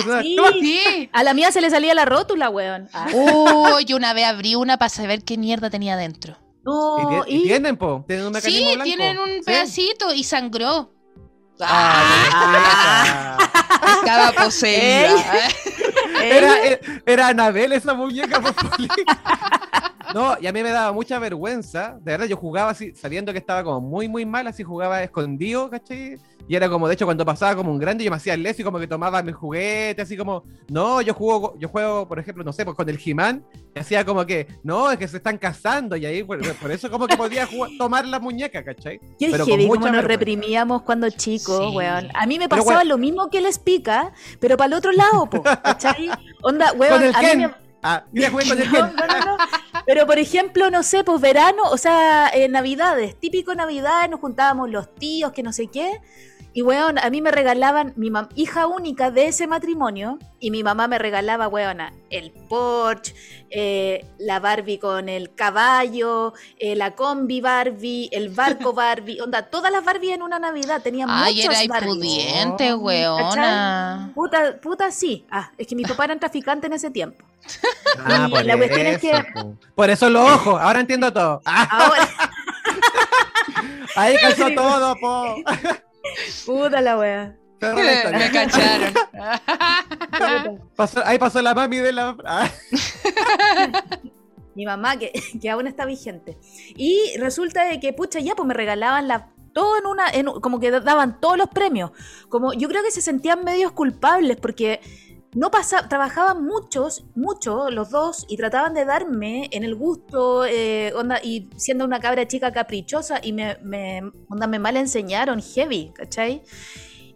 sonaba, Sí. A la mía se le salía la rótula, weón. Ah. Uy, yo una vez abrí una para saber qué mierda tenía dentro. No, Y, ti- y y- tienen, po, tienen un mecanismo Sí, blanco. tienen un Sí. pedacito y sangró. Ah, Estaba poseída. Era, era, era Anabel esa muñeca, Poli. [laughs] No, y a mí me daba mucha vergüenza. De verdad, yo jugaba así, sabiendo que estaba como muy, muy mal, así jugaba escondido, ¿cachai? Y era como, de hecho, cuando pasaba como un grande, yo me hacía el leso y como que tomaba mis juguetes, así como, no, yo juego, yo juego, por ejemplo, no sé, pues con el He-Man, y hacía como que, no, es que se están casando, y ahí, por, por eso como que podía jugar- [laughs] tomar la muñeca, ¿cachai? Qué Pero heavy como nos vergüenza. reprimíamos cuando chicos, Sí. weón. A mí me Pero, pasaba weón. lo mismo que les pica, pero para el otro lado, po, ¿cachai? Onda, weón, Con el a mí me- Ah, mira, jugué con el [laughs] Ken. no, no, no. Pero por ejemplo, no sé, pues verano, o sea, eh, navidades, típico navidad, nos juntábamos los tíos, que no sé qué. Y weón, a mí me regalaban, mi mam- hija única de ese matrimonio, y mi mamá me regalaba, weona, el Porsche, eh, la Barbie con el caballo, eh, la combi Barbie, el barco [laughs] Barbie, onda, todas las Barbie en una Navidad, tenía Ay, muchas era Barbies. pudiente, Oh, weona. Puta, puta sí. Ah, es que mi papá era traficante en ese tiempo. Ah, por la cuestión es eso, que- po. Por eso los ojos, ahora entiendo todo. Ah, Ahora, [laughs] ahí calzó todo, po. [laughs] puta la wea. Me [laughs] cacharon. Pasó- ahí pasó la mami de la. Ah, mi mamá, que, que aún está vigente. Y resulta de que, pucha, ya, pues me regalaban la, todo en una, en- como que daban todos los premios. Como yo creo que se sentían medios culpables porque no pasa, trabajaban muchos, mucho los dos y trataban de darme en el gusto, eh, onda, y siendo una cabra chica caprichosa y me, me, onda, me mal enseñaron heavy, ¿cachai?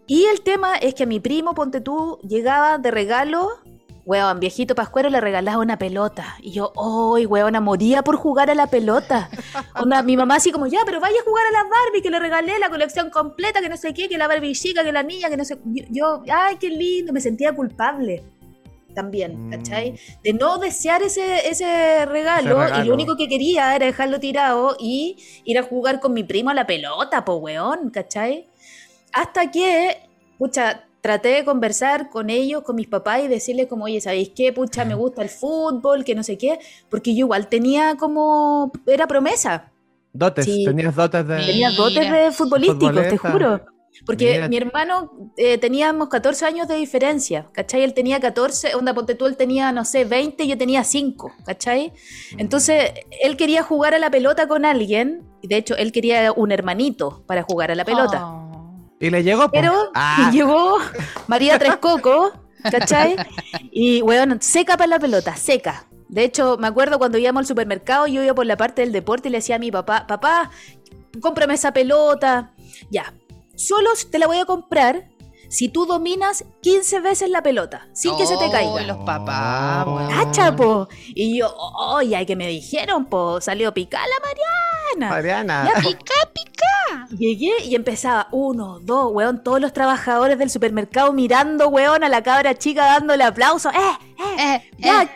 Y el tema es que mi primo, ponte tú, llegaba de regalo, weón, viejito pascuero le regalaba una pelota. Y yo, ¡ay, weona! Moría por jugar a la pelota. [laughs] Onda, mi mamá así como, ya, pero vaya a jugar a la Barbie, que le regalé la colección completa, que no sé qué, que la Barbie chica, que la niña, que no sé. Yo, yo, ¡ay, qué lindo! Me sentía culpable también, Mm. ¿cachai? De no desear ese, ese regalo, Ese regalo. y lo único que quería era dejarlo tirado y ir a jugar con mi primo a la pelota, po weón, ¿cachai? Hasta que, pucha, traté de conversar con ellos, con mis papás y decirles como, oye, ¿sabéis qué? Pucha, me gusta el fútbol, que no sé qué, porque yo igual tenía como, era promesa, Dotes, Sí. tenías dotes de. tenía dotes de futbolísticos, te juro. Porque Mira. mi hermano eh, teníamos 14 años de diferencia, ¿cachai? Él tenía 14, onda, ponte tú, él tenía, no sé, 20 y yo tenía 5, ¿cachai? Entonces, él quería jugar a la pelota con alguien, y de hecho, él quería un hermanito para jugar a la pelota. Oh. Y le llegó. po. Pero Ah, llegó María Tres Coco, ¿cachai? [laughs] Y, weón, seca para la pelota, seca. De hecho, me acuerdo cuando íbamos al supermercado, yo iba por la parte del deporte y le decía a mi papá, papá, cómprame esa pelota. Ya, solo te la voy a comprar si tú dominas 15 veces la pelota, sin que se te Oh, caiga. los papás, Oh. weón. ¡Cacha, po! Y yo, ¡ay, ay, que me dijeron, po! Salió picada la Mariana. Mariana. Ya. Pica, pica. Llegué y empezaba uno, dos, weón, todos los trabajadores del supermercado mirando, weón, a la cabra chica dándole aplauso. ¡Eh, eh! Eh, ¡Ya, eh,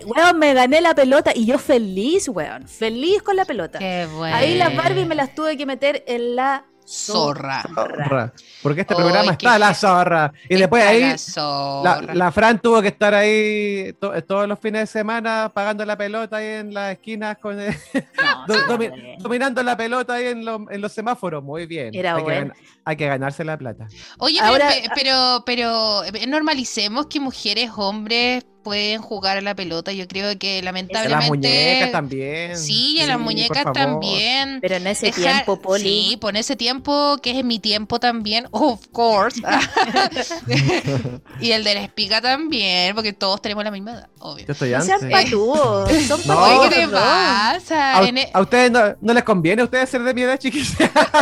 15! Weón, me gané la pelota y yo feliz, weón, feliz con la pelota. Qué bueno. Ahí las Barbie me las tuve que meter en la Zorra. Zorra. Porque este programa está la zorra. Y después ahí la la, zorra. la Fran tuvo que estar ahí to- todos los fines de semana pagando la pelota ahí en las esquinas con el- No, [laughs] do- sí, domi- weón. dominando la pelota ahí en, lo- en los semáforos. Muy bien. Era hay, que bueno. gan- hay que ganarse la plata. Oye, Ahora- pero, pero, pero, eh, normalicemos que mujeres, hombres pueden jugar a la pelota. Yo creo que A lamentablemente. las muñecas también. Sí, y a las por muñecas también. Pero en ese Dejar- tiempo, Poli. Sí, por ese tiempo, que es en mi tiempo también, of course. [laughs] y el de la espiga también, porque todos tenemos la misma edad, obvio. Yo estoy No sean antes. patúos, [laughs] son No, ¿qué te pasa? A, En e- a ustedes no, no les conviene a ustedes ser de mi edad, chiquillos. [laughs]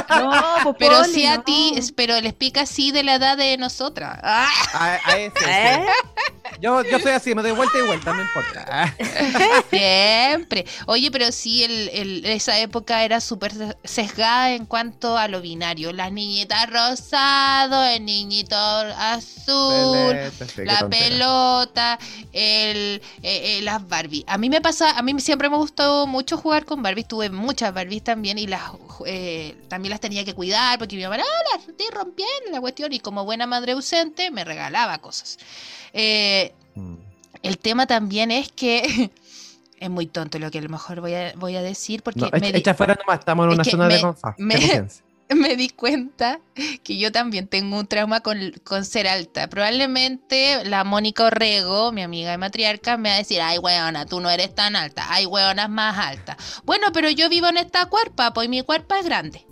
No, pues, Pero sí a no. ti, pero les pica sí de la edad de nosotras. Ah, A, a ese, ¿Eh? sí. Yo, yo soy así, me doy vuelta y vuelta, no importa. [laughs] Siempre. Oye, pero sí, el, el- esa época era súper sesgada en cuanto a lo binario. Las niñitas rosado, el niñito azul, sí, la pelota, el, eh, eh, las Barbie. A mí me pasa, a mí siempre me gustó mucho jugar con Barbie. Tuve muchas Barbies también y las eh, también las tenía que cuidar porque mi mamá, ah, las estoy rompiendo la cuestión. Y como buena madre ausente, me regalaba cosas. Eh, Mm. El tema también es que [laughs] es muy tonto lo que a lo mejor voy a, voy a decir porque No, me, echa, di, fuera nomás, estamos en una zona de, me- de [laughs] confianza. me di cuenta que yo también tengo un trauma con, con ser alta. Probablemente la Mónica Orrego, mi amiga de matriarca, me va a decir, ay, weona, tú no eres tan alta, hay weonas más altas. Bueno, pero yo vivo en esta cuerpa, pues mi cuerpa es grande.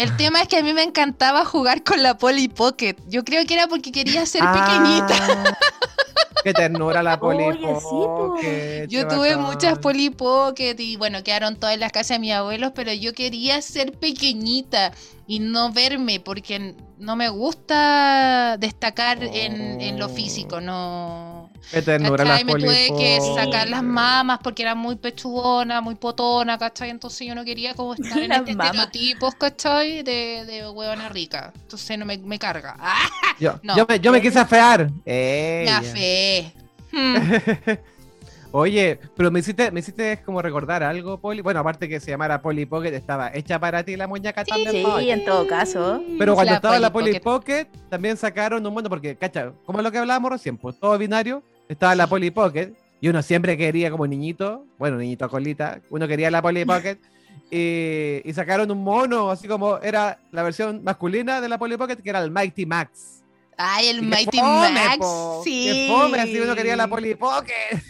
El tema es que a mí me encantaba jugar con la Polly Pocket. Yo creo que era porque quería ser pequeñita. Ah, [laughs] Qué ternura la poli. Oye, sí, po. Pocket, Yo tuve bacán. muchas Polly Pocket y bueno, quedaron todas en las casas de mis abuelos, pero yo quería ser pequeñita y no verme porque no me gusta destacar en, en lo físico, no. Qué ternura. Me tuve que sacar las mamas porque era muy pechugona, muy potona, ¿cachai? Entonces yo no quería como estar en [laughs] Las este mamas. estereotipos, ¿cachai? De, de huevona rica. Entonces no me, me carga. ¡Ah! [laughs] Yo, No. yo, me, yo me quise afear. Eh, La fe. Hmm. [laughs] Oye, pero me hiciste, me hiciste como recordar algo, Poli. Bueno, aparte que se llamara Poli Pocket, estaba hecha para ti la muñeca también. Sí, en todo caso. Pero cuando La estaba la Polly Polly Pocket, también sacaron un mundo, porque, cacha, como lo que hablábamos recién, pues todo binario, estaba la Polly Pocket, y uno siempre quería como niñito, bueno, niñito a colita, uno quería la Polly Pocket, [laughs] y, y sacaron un mono, así como era la versión masculina de la Polly Pocket, que era el Mighty Max. Ay, el Mighty fome, Max. po, Sí. Qué fome, así uno quería la Polly Pocket. [laughs]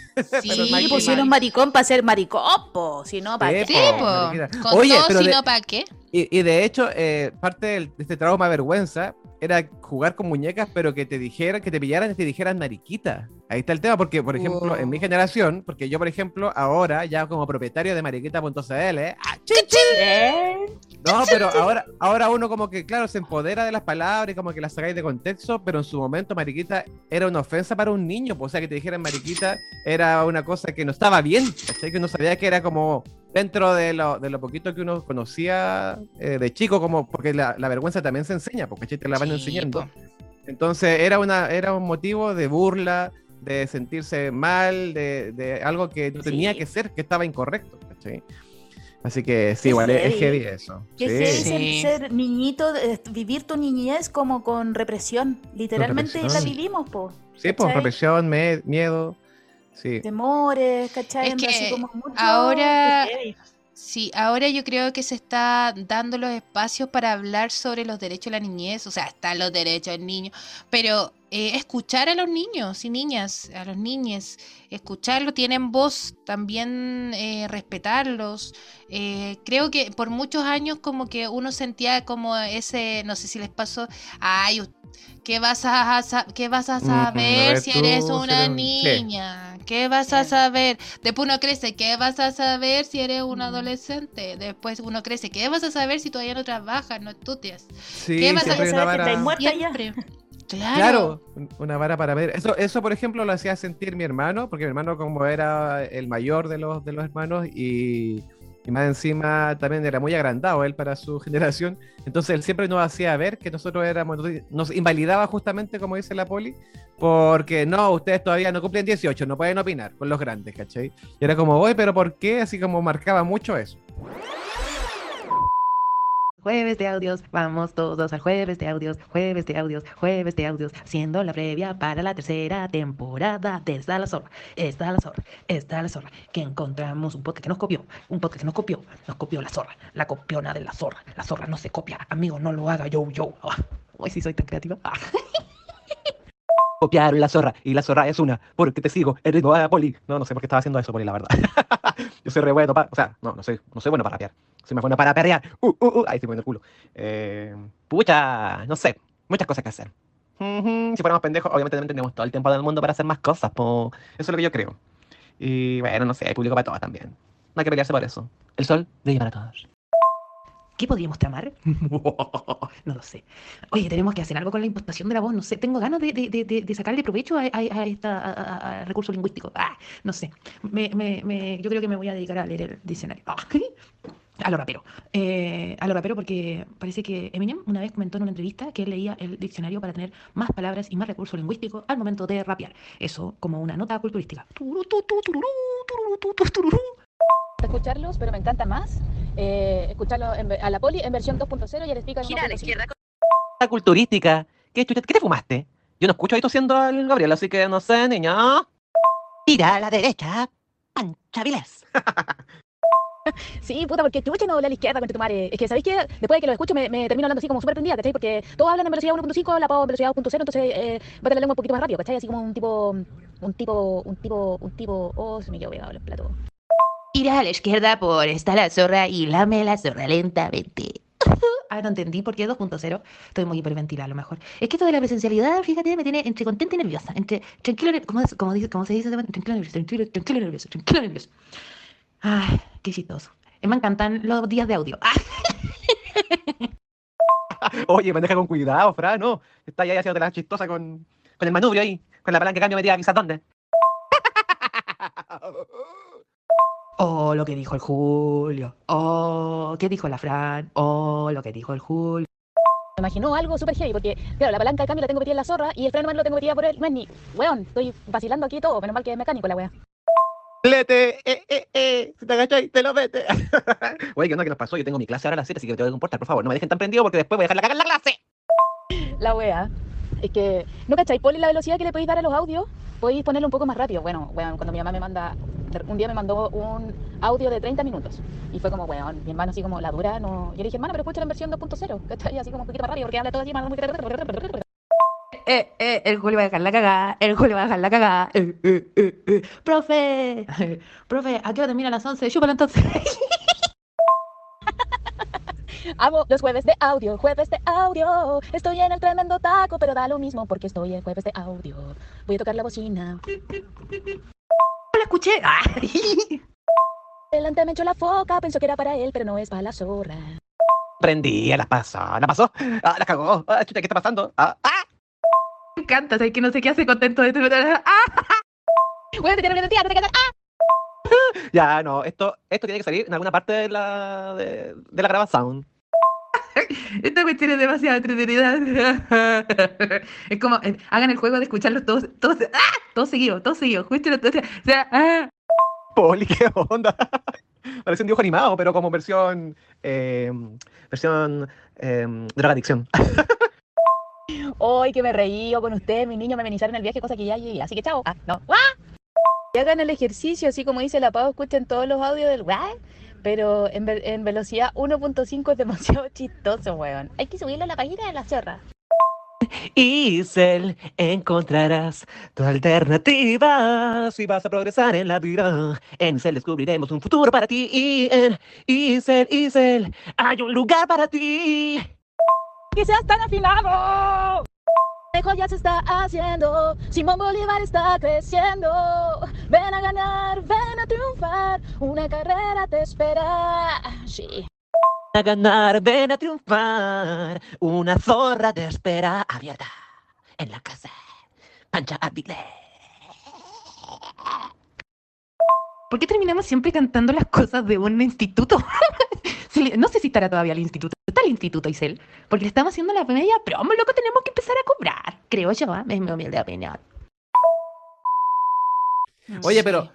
Sí, pues si Max. uno es maricón para ser maricón, po. Si no, para Sí, qué. po. Con Oye, todo, pero si de- no, ¿para qué? Y, y de hecho, eh, parte de este trauma vergüenza era jugar con muñecas, pero que te dijeran, que te pillaran y te dijeran mariquita. Ahí está el tema, porque, por ejemplo, en mi generación, porque yo, por ejemplo, ahora, ya como propietario de mariquita.cl, ¿eh? ¡ah, chin, ¿Eh? no, pero ahora, ahora uno como que, claro, se empodera de las palabras y como que las sacáis de contexto, pero en su momento mariquita era una ofensa para un niño, pues, o sea, que te dijeran mariquita era una cosa que no estaba bien, ¿cachai? Que uno sabía que era como dentro de lo, de lo poquito que uno conocía eh, de chico, como porque la, la vergüenza también se enseña, porque te la van Sí, enseñando. po. Entonces era, una, era un motivo de burla, de sentirse mal, de, de algo que no tenía Sí. que ser, que estaba incorrecto, ¿cachai? Así que sí, igual es- es heavy. eso. Que Sí. ser, Sí. ser- ser niñito, vivir tu niñez como con represión. Literalmente la represión. vivimos, po. Sí, pues represión, me- miedo. Sí. Temores, ¿cachai? Es que así como mucho- ahora-. Sí, ahora yo creo que se está dando los espacios para hablar sobre los derechos de la niñez, o sea, están los derechos del niño, pero eh, escuchar a los niños y niñas, a los niños, escucharlos, tienen voz, también eh, respetarlos. Eh, creo que por muchos años como que uno sentía como ese, no sé si les pasó, ay, ¿qué vas a, sa- qué vas a Mm, saber si eres una eres un- sí. niña? ¿Qué vas a saber? Después uno crece, ¿qué vas a saber si eres un Mm. adolescente? Después uno crece, ¿qué vas a saber si todavía no trabajas, no estudias? Sí, ¿Qué vas a saber ya? Siempre. Claro. Claro, un- una vara para ver. Eso, eso, por ejemplo, lo hacía sentir mi hermano, porque mi hermano como era el mayor de los, de los hermanos y, y más encima también era muy agrandado él para su [laughs] generación, entonces él siempre nos hacía ver que nosotros éramos, nos invalidaba justamente, como dice la poli, porque no, ustedes todavía no cumplen 18, no pueden opinar con los grandes, ¿cachai? Y era como, voy, pero ¿por qué? Así como marcaba mucho eso. Jueves de audios, vamos todos al jueves de audios, jueves de audios, jueves de audios, haciendo la previa para la tercera temporada de Está la Zorra, Está la Zorra, Está la Zorra, que encontramos un podcast que nos copió, un podcast que nos copió, nos copió la zorra, la copiona de la zorra, la zorra no se copia, amigo, no lo haga, yo, yo, ah, hoy sí soy tan creativa. Ah. [laughs] Copiaron la zorra, y la zorra es una, porque te sigo, eres no, Poli. No, no sé por qué estaba haciendo eso, Poli, la verdad. [laughs] Yo soy re bueno para, o sea, no, no soy, no soy bueno para rapear. Soy más bueno para perrear. Uh, uh, uh. Ahí estoy poniendo el culo. Eh, pucha, no sé. Muchas cosas que hacer. Si fuéramos pendejos, obviamente tendríamos todo el tiempo del mundo para hacer más cosas. po. Eso es lo que yo creo. Y bueno, no sé, hay público para todas también. No hay que pelearse por eso. El sol brilla para todos. ¿Qué podríamos tramar? [laughs] no lo sé. Oye, tenemos que hacer algo con la impostación de la voz. No sé, tengo ganas de, de, de, de- sacarle provecho a, a, a esta, a- recurso lingüístico. Ah, no sé. Me, me, me- yo creo que me voy a dedicar a leer el diccionario. Ah, a lo rapero. Eh, a lo rapero porque parece que Eminem una vez comentó en una entrevista que él leía el diccionario para tener más palabras y más recursos lingüísticos al momento de rapear. Eso como una nota culturística. Escucharlos, pero me encanta más eh, escucharlo en a la poli en versión 2.0 y el speaker en 1.5. La culturística. ¿Qué, chucha- ¿Qué te fumaste? Yo no escucho ahí tosiendo al Gabriel, así que no sé, niña. Tira a la derecha. Pancha Vilés. [laughs] Sí, puta, porque chucha no habla a la izquierda con tu madre. Es que, ¿sabéis qué? Después de que lo escucho me, me termino hablando así como súper prendida, ¿cachai? Porque todos hablan en velocidad 1.5, la pago en velocidad 1.0, entonces eh, bate la lengua un poquito más rápido, ¿cachai? Así como un tipo, un tipo, un tipo, un tipo, oh, se me quedó pegado el plato. Tira a la izquierda por esta la zorra y lame la zorra lentamente. [laughs] Ah, no entendí por qué 2.0. Estoy muy hiperventilada a lo mejor. Es que esto de la presencialidad, fíjate, me tiene entre contenta y nerviosa. Entre tranquilo, ner- ¿cómo, es- cómo dice, cómo se dice? Tranquilo, nervioso, tranquilo, tranquilo, nervioso, tranquilo, nervioso. Ay, qué chistoso. Eh, Me encantan los días de audio. Ah. [laughs] Oye, maneja con cuidado, Fra, no. Está ahí haciéndote la chistosa con, con el manubrio ahí, con la palanca de cambio metida quizás dónde. [laughs] Oh, lo que dijo el Julio. Oh, ¿qué dijo la Fran? Oh, lo que dijo el Julio. Me imaginó algo súper heavy, porque, claro, la palanca de cambio la tengo metida en la zorra y el freno de mano lo tengo metida por él. No es ni, weón, estoy vacilando aquí todo, menos mal que es mecánico la wea. Lete, eh, eh, eh, si te agachas te lo vete. [laughs] Oye, ¿qué onda? ¿Qué nos pasó? Yo tengo mi clase ahora a las 7, así que me tengo que comportar, por favor. No me dejen tan prendido porque después voy a dejar la caga en la clase. La wea. Es que, ¿no cachai? Ponle la velocidad que le podéis dar a los audios, podéis ponerlo un poco más rápido. Bueno, weón, cuando mi mamá me manda, un día me mandó un audio de 30 minutos. Y fue como, weón, mi hermano así como, la dura, no. Yo le dije, hermano, pero escúchala en versión 2.0, ¿cachai? Así como un poquito más rápido, porque habla todo así, más muy... Eh, eh, el Julio va a dejar la cagada, el Julio va a dejar la cagada. Eh, eh, eh, eh. Profe, [laughs] profe, ¿a qué hora termina a las 11? Chúpalo entonces. [laughs] Amo los jueves de audio, jueves de audio. Estoy en el tremendo taco, pero da lo mismo porque estoy en jueves de audio. Voy a tocar la bocina. la escuché. Ah. [laughs] Delante me echó la foca, pensó que era para él, pero no es para la zorra. Prendí, la pasó, la pasó. Ah, la cagó. Ah, chucha, ¿qué está pasando? Ah, ah. Me encanta, ¿sabes que no sé qué hace contento de este. ¡Ah! Bueno, te quiero te tía, te quiero que- ¡Ah! [laughs] Ya, no, esto, esto tiene que salir en alguna parte de la, de, de la grabación. [laughs] Esta cuestión es demasiado entretenida. [laughs] Es como, eh, hagan el juego de escucharlos todos, todos, ¡ah! todos seguidos, todos seguidos. Escúchenlo todos, o sea, ¡ah! Poli, ¿qué onda? Parece un dibujo animado, pero como versión. Eh, versión. Eh, drogadicción. Hoy que me reí con usted, mi niño me amenizaron el viaje, cosa que ya llegué. Así que chao. Ah, no. ¡Ah! Y hagan el ejercicio, así como dice la Pau, escuchen todos los audios del WAC, pero en, ve- en velocidad 1.5 es demasiado [laughs] chistoso, weón. Hay que subirlo a la página de la zorra. [laughs] Isel, encontrarás tu alternativa si vas a progresar en la vida. En Isel descubriremos un futuro para ti. Y en Isel, Isel, hay un lugar para ti. ¡Que seas tan afinado! Mejor ya se está haciendo. Simón Bolívar está creciendo. Ven a ganar, ven a triunfar. Una carrera te espera. Sí. A ganar, ven a triunfar. Una zorra te espera abierta en la casa. Pancha Avilés. ¿Por qué terminamos siempre cantando las cosas de un instituto? [laughs] No sé si estará todavía el instituto. Está el instituto, Isel. Porque le estamos haciendo la media promo, loco, tenemos que empezar a cobrar. Creo yo, ¿ah? es mi humilde opinión. Oye, pero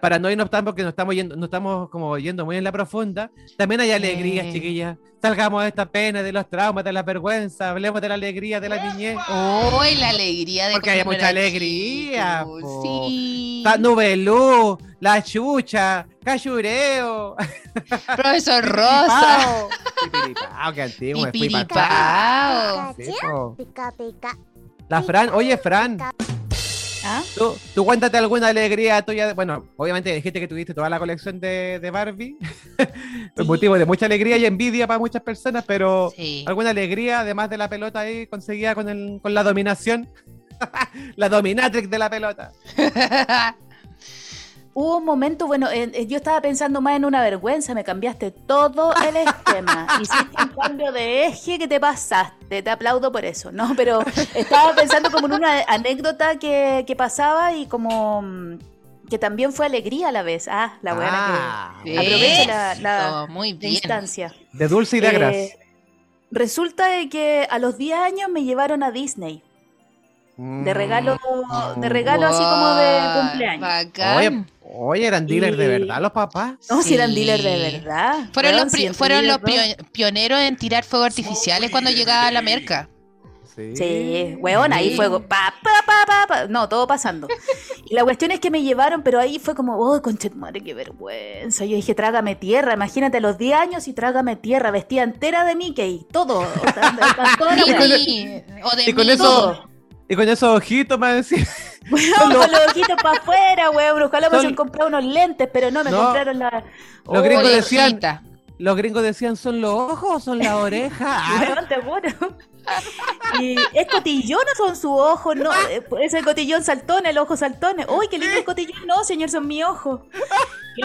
para no irnos tan porque nos estamos yendo, no estamos como yendo muy en la profunda, también hay alegrías, Eh. chiquillas. Salgamos de esta pena, de los traumas, de la vergüenza, hablemos de la alegría de la niñez. Hoy la alegría de Porque hay mucha alegría, po. Sí. Está Nubelú, la chucha, cachureo, Profesor [laughs] Rosa. pipiripao. Qué antiguo, me fui pa'l Pipiripao. Pica, pica. La Fran, oye Fran, ¿Ah? ¿tú, tú cuéntate alguna alegría tuya. Bueno, obviamente dijiste que tuviste toda la colección de, de Barbie. [laughs] Es motivo de mucha alegría y envidia para muchas personas, pero Sí. alguna alegría, además de la pelota ahí, conseguida con, el, con la dominación. [laughs] la dominatrix de la pelota. [laughs] Hubo un momento, bueno, eh, yo estaba pensando más en una vergüenza, me cambiaste todo el esquema. [laughs] Hiciste un cambio de eje que te pasaste, te aplaudo por eso, ¿no? Pero estaba pensando como en una anécdota que, que pasaba y como mm, que también fue alegría a la vez. Ah, la buena Ah, que aproveche la, la- muy la bien. instancia. de dulce y de gras. Eh, resulta de que a los 10 años me llevaron a Disney. De regalo, de regalo así como de Guau, cumpleaños. Bacán. Oye, oye, eran dealers de Y- verdad los papás. No, si eran Sí. dealers de verdad. Fueron los, si fueron los pio- pioneros en tirar fuegos artificiales cuando llegaba la merca. Sí, weón, ahí fue pa, pa, pa, pa, pa. No, todo pasando. Y la cuestión es que me llevaron, pero ahí fue como, oh, concha de tu madre, qué vergüenza. Yo dije, trágame tierra, imagínate a los 10 años y trágame tierra, vestida entera de Mickey, todo. o sea, toda la Y o de y con Mickey. eso- Todo. Y con esos ojitos más decir. [laughs] Weón, con los ojitos para afuera, weón. Ojalá me Son- comprado unos lentes, pero no, me No. compraron la. Los gringos decían, los gringos decían, ¿son los ojos o son las orejas? [laughs] Weón, te juro. Y es cotillón o son sus ojos, no, eh, es el cotillón saltón, el ojo saltón. Uy, qué lindo el cotillón, no, señor, son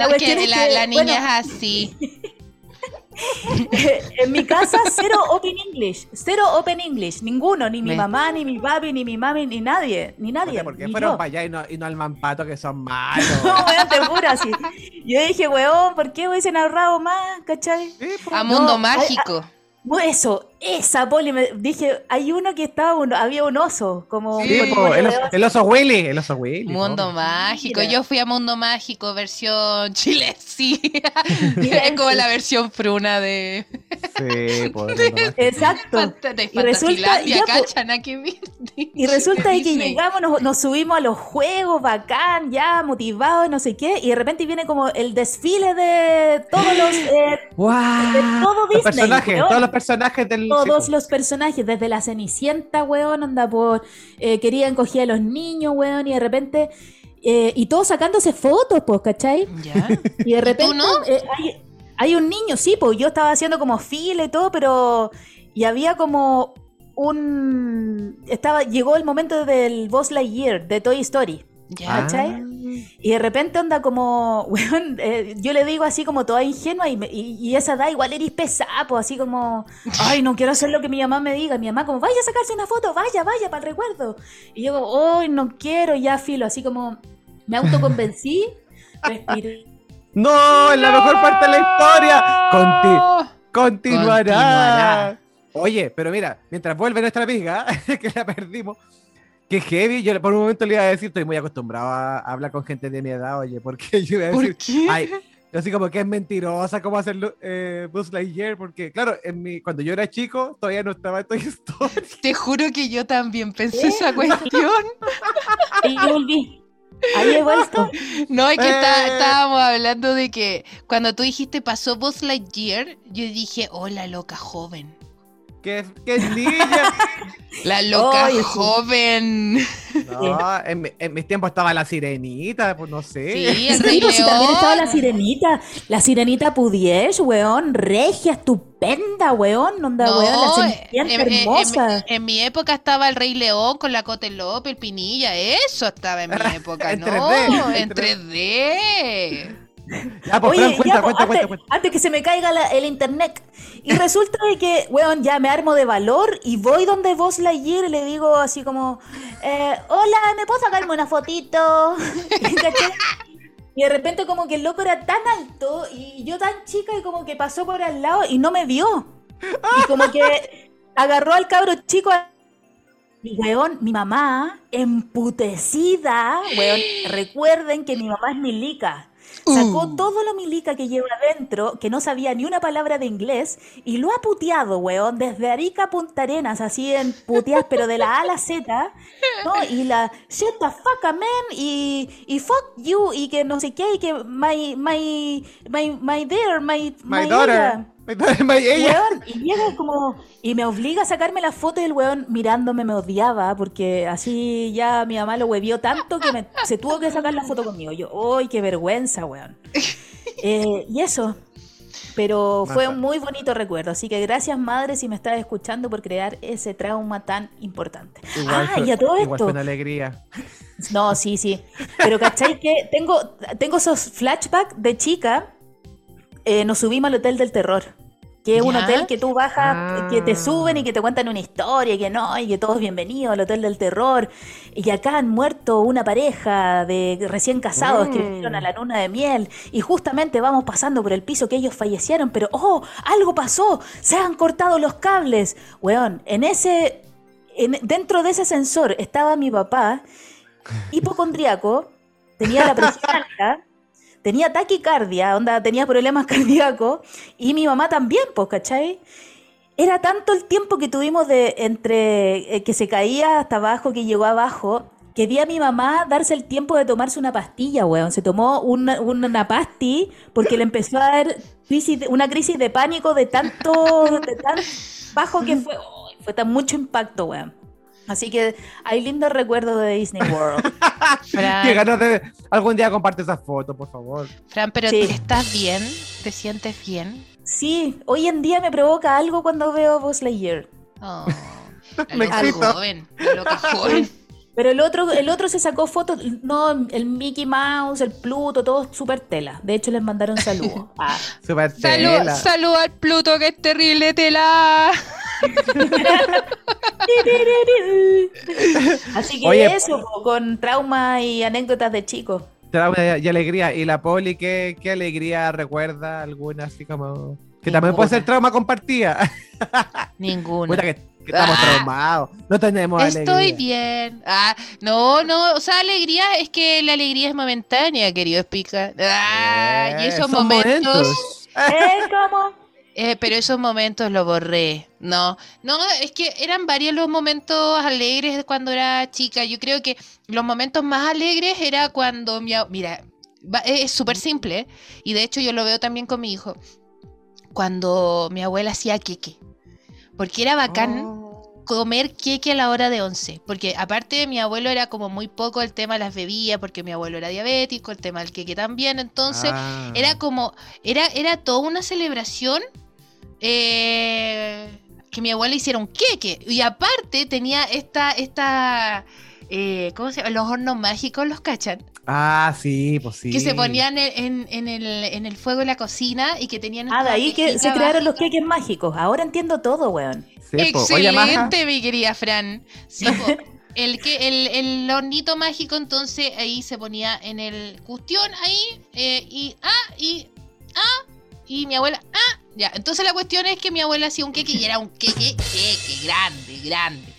es que cuestión es la, que, la niña bueno, es así. [laughs] [laughs] en mi casa cero open English, cero open English, ninguno, ni mi Me- mamá, ni mi papi, ni mi mami, ni nadie, ni nadie. ¿Por qué fueron yo. para allá y no, y no al mampato que son [laughs] malos? No, weón, te juro así. Yo dije, weón, ¿por qué hubiesen ahorrado más, cachai? Sí, po. A mundo mágico. Bueno, Eso, esa poli, me dije, hay uno que estaba, un- había un oso, como Sí, un po, poli el, oso, el oso Willy, el oso Willy. Mundo po. mágico. Mira. Yo fui a Mundo Mágico versión [laughs] Chile, sí. [laughs] es como la versión fruna de, Sí, po. [laughs] Exacto. De Y resulta- Fantastilandia, ya, po. ¿cachan? ¿A qué vi- Y resulta de que llegamos, nos, nos subimos a los juegos, bacán, ya motivados, no sé qué, y de repente viene como el desfile de todos los, eh, ¡Guau! de todo Los Disney, personajes, todos los personajes del. Todos sí, los personajes, desde la Cenicienta, weón, anda por, eh, querían coger a los niños, weón, y de repente, eh, y todos sacándose fotos, pues, ¿cachai? ¿Ya? Y de repente no? eh, hay, Hay un niño, sí, pues yo estaba haciendo como fila y todo, pero. Y había como un. Estaba, llegó el momento del Boss Lightyear de Toy Story. Ya. ¿Cachai? Y de repente onda como, [laughs] weón, eh, yo le digo así como toda ingenua y, me- y, y esa da igual eres pesada, pues así como, [laughs] ay, no quiero hacer lo que mi mamá me diga. Mi mamá como, vaya a sacarse una foto, vaya, vaya, para el recuerdo. Y yo como, ay, no quiero, ya filo, así como me autoconvencí, [laughs] respiré. No, es la mejor parte de la historia. Conti- continuará. Continuará. Oye, pero mira, mientras vuelve nuestra amiga, que la perdimos, que heavy, yo por un momento le iba a decir, estoy muy acostumbrado a hablar con gente de mi edad, oye, porque [laughs] yo iba a decir, ¿Por qué? ay, así como que es mentirosa, cómo hacerlo eh, Buzz Lightyear, porque claro, en mi, cuando yo era chico, todavía no estaba en Toy Story. [laughs] Te juro que yo también pensé esa cuestión. [laughs] Y volví. Ahí. No, es que está- Eh. estábamos hablando de que cuando tú dijiste pasó Buzz Lightyear, yo dije, hola loca joven. Que, que niña. [laughs] La loca sí. joven. No, en, mi- en mis tiempos estaba la sirenita, pues no sé. Sí, [laughs] el Rey Sí, pues, si también estaba la sirenita, la sirenita Pudiez, weón, regia, estupenda, weón, onda, No, weón, la en, cenicienta en- en- hermosa. en mi época estaba el Rey León con la Cote López, el Pinilla, eso estaba en mi [laughs] época, En ¿no? 3D, en en 3D. [laughs] Ya, pues, Oye, Fran, cuenta, ya, pues, cuenta, antes, cuenta, antes que se me caiga la- el internet. Y resulta de que, weón, ya me armo de valor y voy donde vos Lightyear y le digo así como, eh, hola, ¿me puedo sacarme una fotito? [laughs] Y de repente como que el loco era tan alto y yo tan chica y como que pasó por al lado y no me vio. Y como que [laughs] agarró al cabro chico. Y weón, mi mamá, emputecida, weón, recuerden que mi mamá es milica. Sacó Uh. todo lo milica que lleva adentro, que no sabía ni una palabra de inglés, y lo ha puteado, weón, desde Arica a Punta Arenas, así en puteas, pero de la A a la Z, ¿no? Y la shut the fuck man, y, y fuck you, y que no sé qué, y que my, my, my, my dear, my, My my daughter. ella. [laughs] Weón, y llega como, y me obliga a sacarme la foto y el weón mirándome me odiaba, porque así ya mi mamá lo huevió tanto que me- se tuvo que sacar la foto conmigo. Yo, ¡ay, qué vergüenza, weón! [laughs] Eh, y eso, pero fue un muy bonito recuerdo, así que gracias madre si me estás escuchando por crear ese trauma tan importante. Igual ah, fue- y a todo Igual esto, fue una alegría. no, sí, sí. Pero ¿cachai que tengo, tengo esos flashbacks de chica? Eh, nos subimos al Hotel del Terror. Que es un hotel que tú bajas, que te Ah. suben y que te cuentan una historia, y que no, y que todos bienvenidos al Hotel del Terror. Y que acá han muerto una pareja de recién casados que Mm. vinieron a la luna de miel. Y justamente vamos pasando por el piso que ellos fallecieron, pero ¡oh! Algo pasó, se han cortado los cables. Weón, en ese. en- dentro de ese ascensor estaba mi papá, [laughs] hipocondriaco, tenía la presión alta, tenía taquicardia, onda, tenía problemas [laughs] cardíacos, y mi mamá también, pues, ¿cachai? Era tanto el tiempo que tuvimos de entre eh, que se caía hasta abajo, que llegó abajo, que vi a mi mamá darse el tiempo de tomarse una pastilla, weón. Se tomó una, una pasti porque le empezó a dar crisis una crisis de pánico de tanto, de bajo que fue. ¡Ay! fue tan mucho impacto, weón. Así que hay lindos recuerdos de Disney World. Qué [laughs] Fran, ganas de algún día comparte esa foto, por favor. Fran, pero Sí. ¿estás bien? ¿Te sientes bien? Sí, hoy en día me provoca algo cuando veo Buzz Lightyear. Oh, [laughs] Me loca excito. joven, loca joven. Pero el otro, el otro se sacó fotos, no, el Mickey Mouse, el Pluto, todo súper tela. De hecho, les mandaron saludos. Ah. [laughs] Super Salud, tela. salud al Pluto, que es terrible tela. [laughs] Así que Oye. eso, po, con trauma y anécdotas de chicos. Trauma y alegría. Y la poli, ¿qué, qué alegría recuerda alguna así como. Que también puede ser trauma compartida. [laughs] Ninguna. Puta que, que estamos Ah. traumados. No tenemos Estoy alegría. bien. Ah, no, no, o sea, alegría es que la alegría es momentánea, querido explica. Ah, y esos son momentos, ¿Eh? ¿Cómo? Eh, pero esos momentos los borré. No, no, es que eran varios los momentos alegres cuando era chica. Yo creo que los momentos más alegres era cuando mi, mira, va- es súper simple ¿eh? y de hecho yo lo veo también con mi hijo. Cuando mi abuela hacía queque. Porque era bacán Oh. comer queque a la hora de once. Porque aparte de mi abuelo era como muy poco el tema de las bebidas, porque mi abuelo era diabético, el tema del queque también. Entonces, Ah. era como, era, era toda una celebración eh, que mi abuela hiciera un queque. Y aparte tenía esta, esta, eh, ¿cómo se llama? Los hornos mágicos, ¿los cachan? Ah, sí, pues sí. Que se ponían en, en- en el, en el fuego de la cocina y que tenían... Ah, de ahí que se crearon los queques mágicos. Ahora entiendo todo, weón. Sí, po. Oye, Excelente, mi querida Fran. Sí, [laughs] el que el, el hornito mágico, entonces ahí se ponía en el cuestión ahí eh, y ah y ah y mi abuela ah ya. Entonces la cuestión es que mi abuela hacía un queque y era un queque queque grande, grande.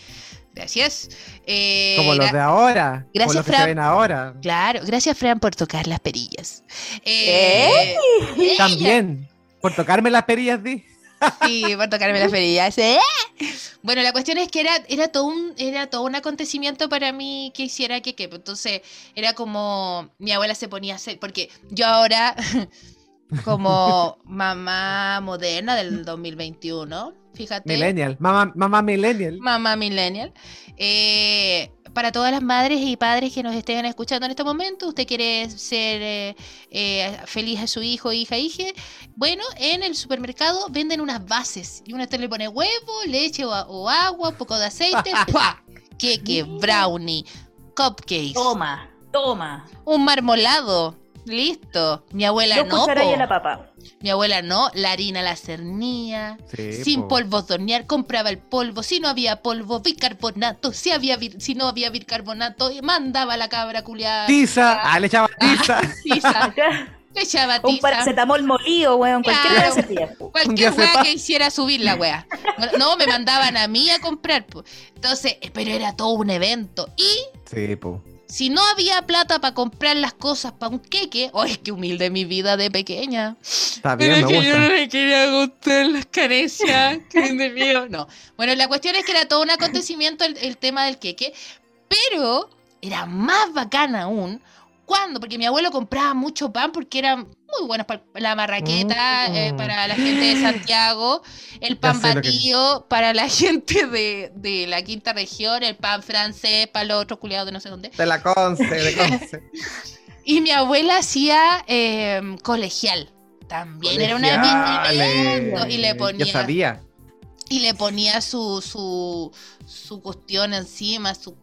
Gracias. Eh, como los de ahora. como Gracias, los que Fran. se ven ahora. Claro, gracias Fran por tocar las perillas. Eh, ella- También. Por tocarme las perillas, di. Sí, por tocarme las perillas. ¿eh? Bueno, la cuestión es que era, era todo un, era todo un acontecimiento para mí que hiciera que que. Entonces, era como mi abuela se ponía a hacer, porque yo ahora, [laughs] como mamá moderna del 2021, fíjate. Millennial. Mamá, mamá millennial. Mamá millennial. Eh, para todas las madres y padres que nos estén escuchando en este momento, usted quiere ser eh, eh, feliz a su hijo, hija, hije. Bueno, en el supermercado venden unas bases y uno usted le pone huevo, leche o, o agua, un poco de aceite, [laughs] ¡pua! Queque, brownie, cupcakes, Toma, toma. un marmolado. Listo. Mi abuela Dos no. po. a la papa. Mi abuela no. La harina la cernía. Sí, Sin po. polvos de hornear, compraba el polvo. Si no había polvo, bicarbonato. Si, había si no había bicarbonato, mandaba la cabra culiada. Tiza. Ah, le echaba tiza. [laughs] Tiza. [laughs] Le echaba Un tiza. paracetamol molido, weón. Cualquier Claro. Un Cualquier día weá que hiciera subir la weá. No, me mandaban a mí a comprar. po. Entonces, eh, pero era todo un evento. Y Sí, po. Si no había plata para comprar las cosas para un queque, ¡ay, qué humilde mi vida de pequeña! Está Pero bien, es me que yo no le quería gustar las caricias. [laughs] que. No. Bueno, la cuestión es que era todo un acontecimiento el, el tema del queque, pero era más bacana aún cuando, porque mi abuelo compraba mucho pan porque era muy bueno para la marraqueta, Mm. eh, para la gente de Santiago, el pan que- batido para la [laughs] gente de, de la quinta región, el pan francés para los otros culiados de no sé dónde. De la Conce, de [laughs] Conce. Y mi abuela hacía eh, colegial. También era una y le ponía Yo sabía. y le ponía su su su cuestión encima, su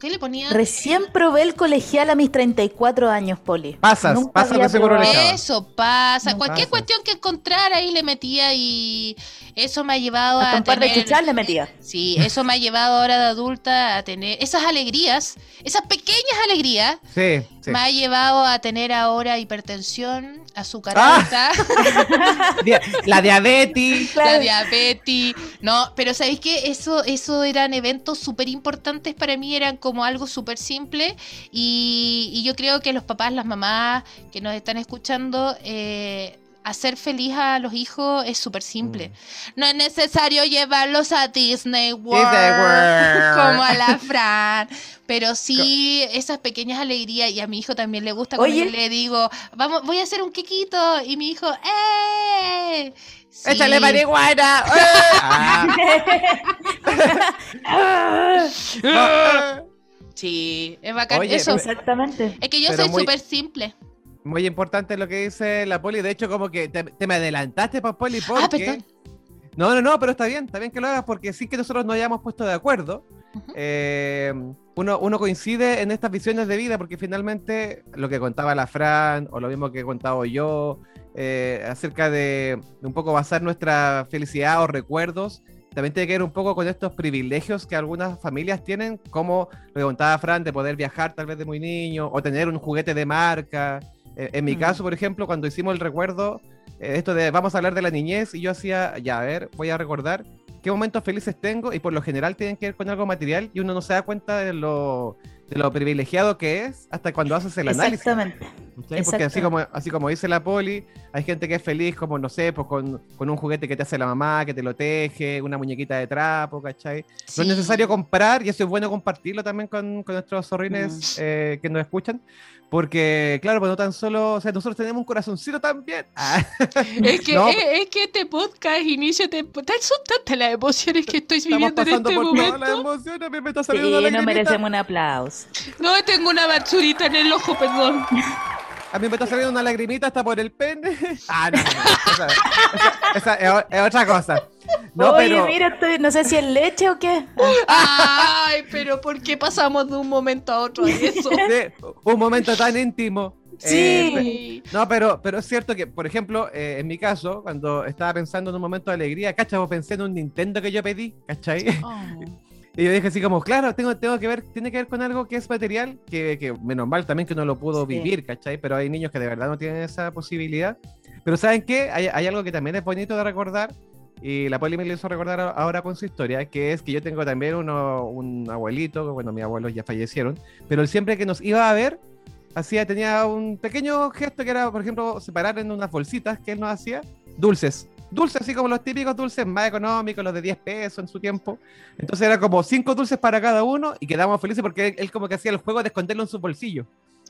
¿qué le ponía? Recién probé el colegial a mis 34 años, Poli. Pasas, Nunca pasas había de seguro probado. Eso pasa, No cualquier cuestión que encontrara ahí le metía y eso me ha llevado Hasta a un par de tener chuchas le metía. Sí, eso me ha llevado ahora de adulta a tener esas alegrías, esas pequeñas alegrías Sí, sí. me ha llevado a tener ahora hipertensión, azúcar alta. [laughs] Dia- La diabetes. la diabetes. No, pero ¿sabéis qué? Eso, eso eran eventos súper importantes para mí, eran como algo súper simple. Y, y yo creo que los papás, las mamás que nos están escuchando, eh, hacer feliz a los hijos es súper simple. No es necesario llevarlos a Disney World, Mm. Disney World. [laughs] como a la Fran, pero sí esas pequeñas alegrías y a mi hijo también le gusta cuando yo le digo, vamos, voy a hacer un quequito y mi hijo, ¡eh! Sí. Échale marihuana. [laughs] [laughs] Ah. Sí, es bacán. Oye, Eso. Exactamente. Es que yo pero soy muy- súper simple. Muy importante lo que dice la poli. De hecho, como que te, te me adelantaste, para poli, porque... Ah, perdón. No, no, no, pero está bien, está bien que lo hagas porque sí que nosotros nos hayamos puesto de acuerdo. Eh, uno, uno coincide en estas visiones de vida porque finalmente lo que contaba la Fran o lo mismo que he contado yo eh, acerca de, de un poco basar nuestra felicidad o recuerdos también tiene que ver un poco con estos privilegios que algunas familias tienen, como lo contaba Fran, de poder viajar tal vez de muy niño o tener un juguete de marca. Eh, en mi Mm. caso, por ejemplo, cuando hicimos el recuerdo, eh, esto de vamos a hablar de la niñez y yo hacía, ya, a ver, voy a recordar qué momentos felices tengo y por lo general tienen que ver con algo material y uno no se da cuenta de lo, de lo privilegiado que es hasta cuando haces el análisis. Exactamente. Porque así Exacto. como, así como dice la poli, hay gente que es feliz como, no sé, pues con, con un juguete que te hace la mamá, que te lo teje, una muñequita de trapo, ¿cachai? No Sí. es necesario comprar, y eso es bueno compartirlo también con, con nuestros zorrines Mm. eh, que nos escuchan, porque, claro, pues no tan solo, o sea, nosotros tenemos un corazoncito también. [laughs] Ah, Es que, No, es, es que este podcast de temporada. Son tantas las emociones que estoy estamos viviendo en este por todas las momento. emociones, a mí me está Sí, saliendo una nos lagrimita. merecemos un aplauso. No, tengo una basurita en el ojo, perdón. A mí me está saliendo una lagrimita hasta por el pene. [laughs] Ah, no, no, no, esa, esa- esa es, otra cosa. No, Oye, pero... mira, estoy, no sé si es leche o qué. Ay, pero ¿por qué pasamos de un momento a otro de eso? [laughs] Sí, un momento tan íntimo. Sí. Sí. No, pero, pero es cierto que, por ejemplo, eh, en mi caso, cuando estaba pensando en un momento de alegría, ¿cachai? Pensé en un Nintendo que yo pedí, ¿cachai? Oh. Y yo dije así como, claro, tengo, tengo que ver, tiene que ver con algo que es material, que, que menos mal también que uno lo pudo Sí. vivir, ¿cachai? Pero hay niños que de verdad no tienen esa posibilidad. Pero ¿saben qué? Hay, hay algo que también es bonito de recordar, y la Poli me lo hizo recordar ahora con su historia, que es que yo tengo también uno, un abuelito, bueno, mis abuelos ya fallecieron, pero él siempre que nos iba a ver, hacía, tenía un pequeño gesto que era, por ejemplo, separar en unas bolsitas que él nos hacía, dulces. Dulces, así como los típicos dulces más económicos, los de 10 pesos en su tiempo. Entonces era como cinco dulces para cada uno y quedábamos felices porque él, él como que hacía el juego de esconderlo en su bolsillo.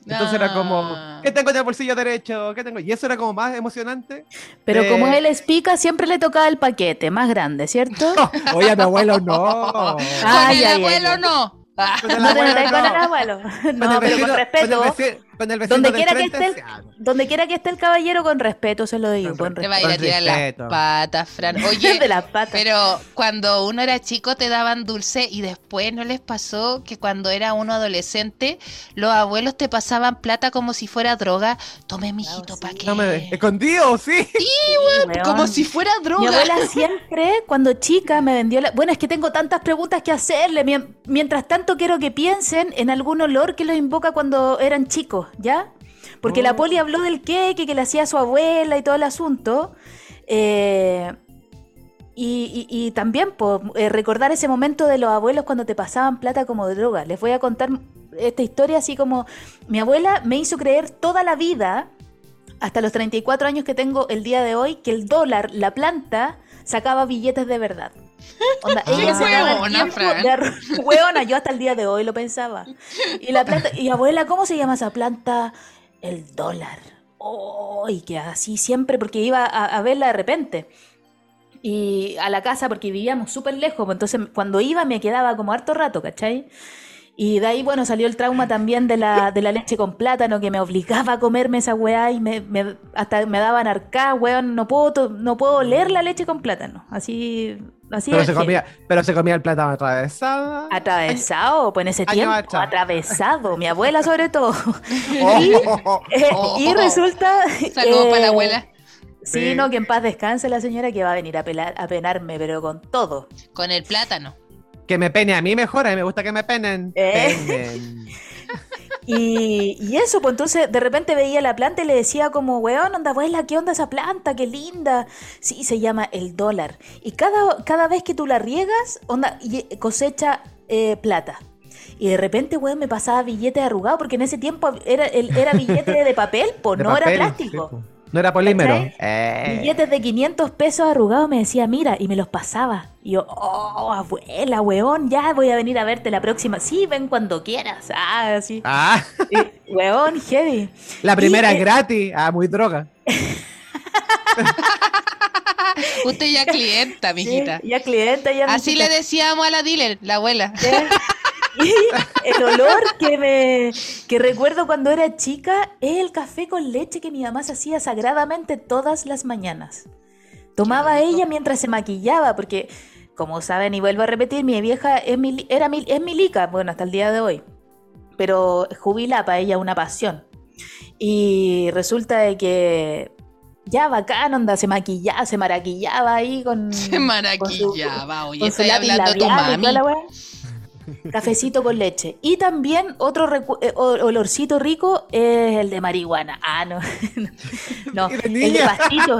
Entonces era como, Ah. ¿qué tengo en el bolsillo derecho? ¿Qué tengo? Y eso era como más emocionante. Pero de- como él es pica, siempre le tocaba el paquete más grande, ¿cierto? [laughs] Oye, a mi abuelo no. Con Ay, el ay, abuelo ay. no. Ah. Con el No te abuelo metas con el no. abuelo. Con No, pero con respeto. Con el vecino, con el vecino Donde quiera que esté el- sí, ah, Donde quiera que esté el caballero, con respeto se lo digo. Con Con Te respeto. va a ir a tirar respeto. las patas, Fran. [laughs] Oye, de las patas. pero cuando uno era chico te daban dulce y después no les pasó que cuando era uno adolescente los abuelos te pasaban plata como si fuera droga. Tome, mijito, sí. ¿para qué? No me escondido, sí. Weón. Como si fuera Mi droga. abuela [laughs] siempre, cuando chica, me vendió la... Bueno, es que tengo tantas preguntas que hacerle. Mien- Mientras tanto, quiero que piensen en algún olor que los invoca cuando eran chicos, ¿ya? Porque la Oh. poli habló del queque que le hacía a su abuela y todo el asunto. Eh, y, y- y también po, eh, recordar ese momento de los abuelos cuando te pasaban plata como droga. Les voy a contar esta historia así como mi abuela me hizo creer toda la vida, hasta los 34 años que tengo el día de hoy, que el dólar, la planta, sacaba billetes de verdad. Onda, Qué ella se hueona, de [laughs] Hueona, yo hasta el día de hoy lo pensaba. Y la planta, y abuela, ¿cómo se llama esa planta? El dólar. Oh, y que así siempre, porque iba a, a verla de repente. Y a la casa, porque vivíamos súper lejos, pues entonces cuando iba me quedaba como harto rato, ¿cachai? Y de ahí, bueno, salió el trauma también de la, de la leche con plátano, que me obligaba a comerme esa weá y me, me- hasta me daban arcá, weón, no puedo, no puedo oler la leche con plátano. Así, así Pero es se, comía, pero se comía el plátano atravesado. Atravesado, pues en ese Año tiempo, atravesado, mi abuela sobre todo. [laughs] Oh, Y, oh, oh. eh, Oh. y resulta... Saludos para la eh, abuela. Sí, Sí. no, que en paz descanse la señora que va a venir a, pelar, a penarme, pero con todo. Con el plátano. Que me pene a mí mejor, a mí me gusta que me penen. Eh. Penen. [laughs] Y, y eso, pues entonces de repente veía la planta y le decía como, weón, onda abuela, ¿qué onda esa planta? ¡Qué linda! Sí, se llama el dólar. Y cada, cada vez que tú la riegas, onda, y- cosecha eh, plata. Y de repente, weón, me pasaba billete arrugado, porque en ese tiempo era, el, era billete de papel, pues [laughs] no papel, era sí, plástico. po. No era polímero. Eh. Billetes de 500 pesos arrugados me decía, mira, y me los pasaba. Y yo, oh, abuela, weón, ya voy a venir a verte la próxima. Sí, ven cuando quieras. Ah, sí. Ah, Y, weón, heavy. la primera Y, es eh, gratis. Ah, muy droga. [laughs] Usted ya clienta, mijita. Sí, ya clienta, ya Así mijita. le decíamos a la dealer, la abuela. Y [laughs] el olor que me que recuerdo cuando era chica es el café con leche que mi mamá se hacía sagradamente todas las mañanas. Tomaba ella mientras se maquillaba, porque como saben y vuelvo a repetir, mi vieja es mili- era es milica, bueno, hasta el día de hoy. Pero jubila para ella una pasión. Y resulta de que ya bacán, onda, se maquillaba, se maraquillaba ahí con Se con su- maraquillaba. Oye, con su estoy lápiz hablando de tu mami. Cafecito con leche. Y también otro recu- eh, olorcito rico es el de marihuana. Ah, no. [laughs] no, ¿Y de el de pastito.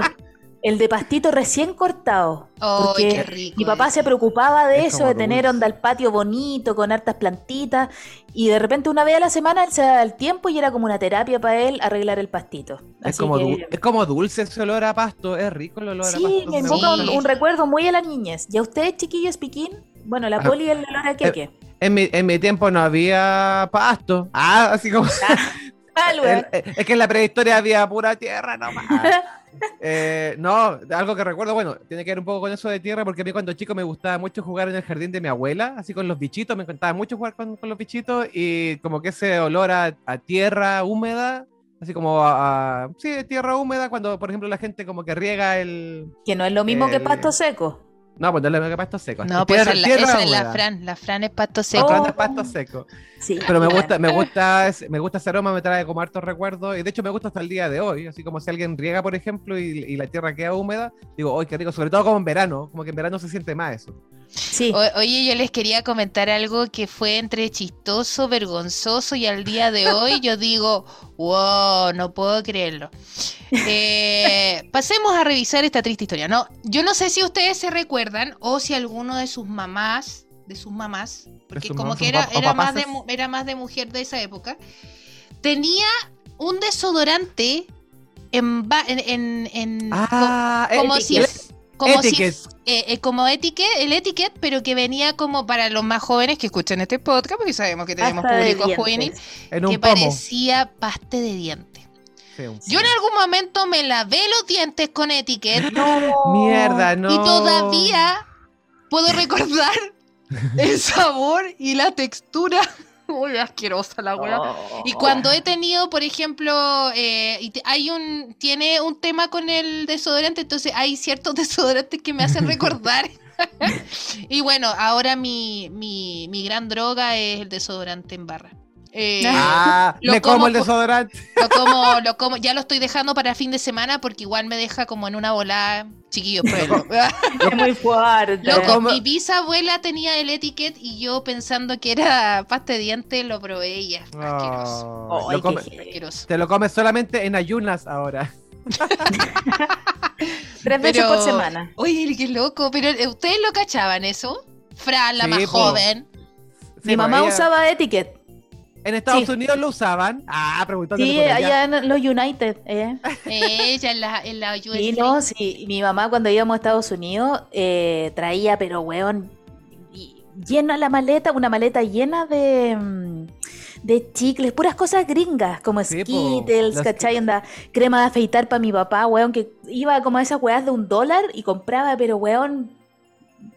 El de pastito recién cortado. ¡Ay, porque qué rico! mi papá es. se preocupaba de Es eso, de tener onda el patio bonito, con hartas plantitas. Y de repente una vez a la semana él se daba el tiempo y era como una terapia para él arreglar el pastito. Es como, que- es como dulce ese olor a pasto, es rico el olor a Sí, pasto. me me invoca gusta. un, un recuerdo muy a la niñez. ¿Y a ustedes, chiquillos, piquín? Bueno, la Ah. poli y el olor a queque. En mi, en mi tiempo no había pasto. Ah, así como. Ah. [laughs] El- es que en la prehistoria había pura tierra nomás. [laughs] Eh, no, algo que recuerdo, bueno, tiene que ver un poco con eso de tierra, porque a mí cuando chico me gustaba mucho jugar en el jardín de mi abuela, así con los bichitos, me encantaba mucho jugar con, con los bichitos y como que ese olor a, a tierra húmeda, así como a, a- sí, tierra húmeda, cuando por ejemplo la gente como que riega el... Que no es lo mismo que pasto seco. No, pues no le que pasto seco. No, pues tierra, la, tierra esa es la. Fran. La Fran es pasto seco. Fran Oh. es pasto seco. Sí. Pero me gusta, me [laughs] gusta, ese- me gusta ese aroma, me trae como hartos recuerdos. Y de hecho me gusta hasta el día de hoy. Así como si alguien riega, por ejemplo, y, y la tierra queda húmeda, digo, ¡ay, qué rico! Sobre todo como en verano, como que en verano se siente más eso. Sí. O- oye, yo les quería comentar algo que fue entre chistoso, vergonzoso y al día de hoy yo digo, wow, no puedo creerlo. Eh, [laughs] pasemos a revisar esta triste historia. No, yo no sé si ustedes se recuerdan o si alguno de sus mamás, de sus mamás, porque sus como mamás, que era, era más de era más de mujer de esa época, tenía un desodorante en, ba- en, en- en- Ah, como si como si etiquet. eh, eh, como etiquet, el etiquet, pero que venía como para los más jóvenes que escuchan este podcast, porque sabemos que tenemos Pasta público dientes. juvenil, en que pomo. parecía paste de diente. Sí, un Yo en algún momento me lavé los dientes con etiquet Mierda, no. y todavía puedo recordar [laughs] el sabor y la textura. [laughs] Uy, asquerosa la weá. Oh. Y cuando he tenido, por ejemplo, eh, hay un, tiene un tema con el desodorante, entonces hay ciertos [laughs] desodorantes que me hacen recordar. y bueno, ahora mi, mi, mi gran droga es el desodorante en barra. Eh, Ah, Lo me como, como el desodorante. lo como, lo como, ya lo estoy dejando para fin de semana porque igual me deja como en una volada. Chiquillos, [laughs] pruébenlo. [laughs] Es muy fuerte. Loco, como- mi bisabuela tenía el etiquet y yo pensando que era pasta de diente lo probé y ya. Asqueroso. Oh, Ay, lo come- qué heavy. asqueroso. te lo comes solamente en ayunas ahora. [laughs] Tres veces Pero- por semana. Oye, qué loco, pero eh, ¿ustedes lo cachaban eso? Fran, la Sí, más po. joven. Sí, Mi mamá ella- usaba etiquet. En Estados sí. Unidos lo usaban. Ah, preguntando. Sí, allá en los United. ¿eh? Ella en la, en la USA. [laughs] Sí, no, sí. Mi mamá cuando íbamos a Estados Unidos eh, traía, pero weón, llena la maleta, una maleta llena de, mm, de chicles, puras cosas gringas, como Sí, po, Skittles, los- ¿cachai? Onda, crema de afeitar para mi papá, weón, que iba como a esas weas de un dólar y compraba, pero weón,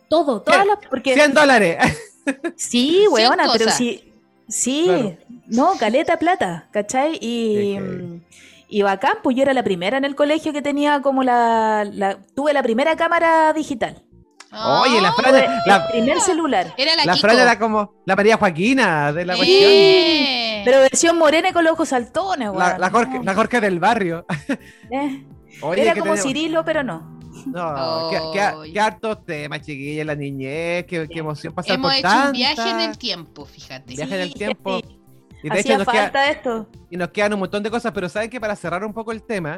todo, todas las... Porque, 100 dólares. Sí, weona, pero cosas. Sí. Claro. no, caleta plata, ¿cachai? Y, mm, y bacán, pues yo era la primera en el colegio que tenía como la. la- tuve la primera cámara digital. Oye, la la, el primer celular. Era la, la. Fran era como la María Joaquina de la cuestión. Pero versión morena y con los ojos saltones, La, weón. la Jorge, la Jorge del barrio. eh, Oye, era como tenemos- Cirilo, pero no. No, qué, qué- qué hartos temas, chiquillas, la niñez, qué, qué emoción pasar Hemos por hecho un viaje en el tiempo, fíjate. Viaje en el tiempo. sí. Y de hecho Hacía nos, queda- falta esto. y nos quedan un montón de cosas, pero saben que para cerrar un poco el tema,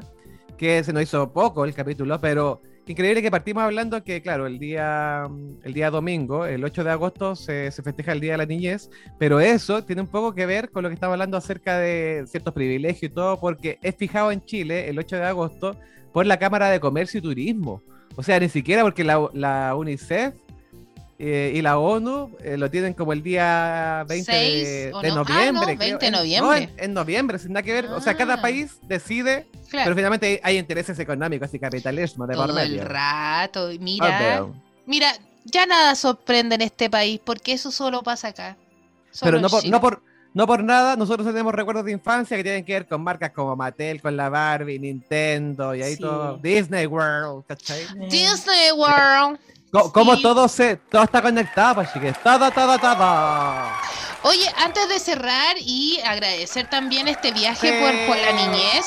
que se nos hizo poco el capítulo, pero increíble que partimos hablando que, claro, el día, el día domingo, el 8 de agosto, se, se festeja el Día de la Niñez, pero eso tiene un poco que ver con lo que estaba hablando acerca de ciertos privilegios y todo, porque es fijado en Chile el 8 de agosto por la Cámara de Comercio y Turismo. O sea, ni siquiera porque la, la UNICEF eh, y la ONU eh, lo tienen como el día 20 de, Seis, ¿o de no? Ah, noviembre. no, creo. 20 de En- no, noviembre. en, en noviembre, sin nada que ver. O sea, cada Ah. país decide, Claro, pero finalmente hay, hay intereses económicos y capitalismo de por todo el rato. Mira, mira, ya nada sorprende en este país porque eso solo pasa acá. Solo Pero no por, no, por, no por nada, nosotros tenemos recuerdos de infancia que tienen que ver con marcas como Mattel, con la Barbie, Nintendo y ahí Sí. todo. Disney World, ¿cachai? Disney World. Como Sí. todo se, todo está conectado, pues chiques. Todo, todo, todo. Oye, antes de cerrar y agradecer también este viaje Sí. por, por la niñez.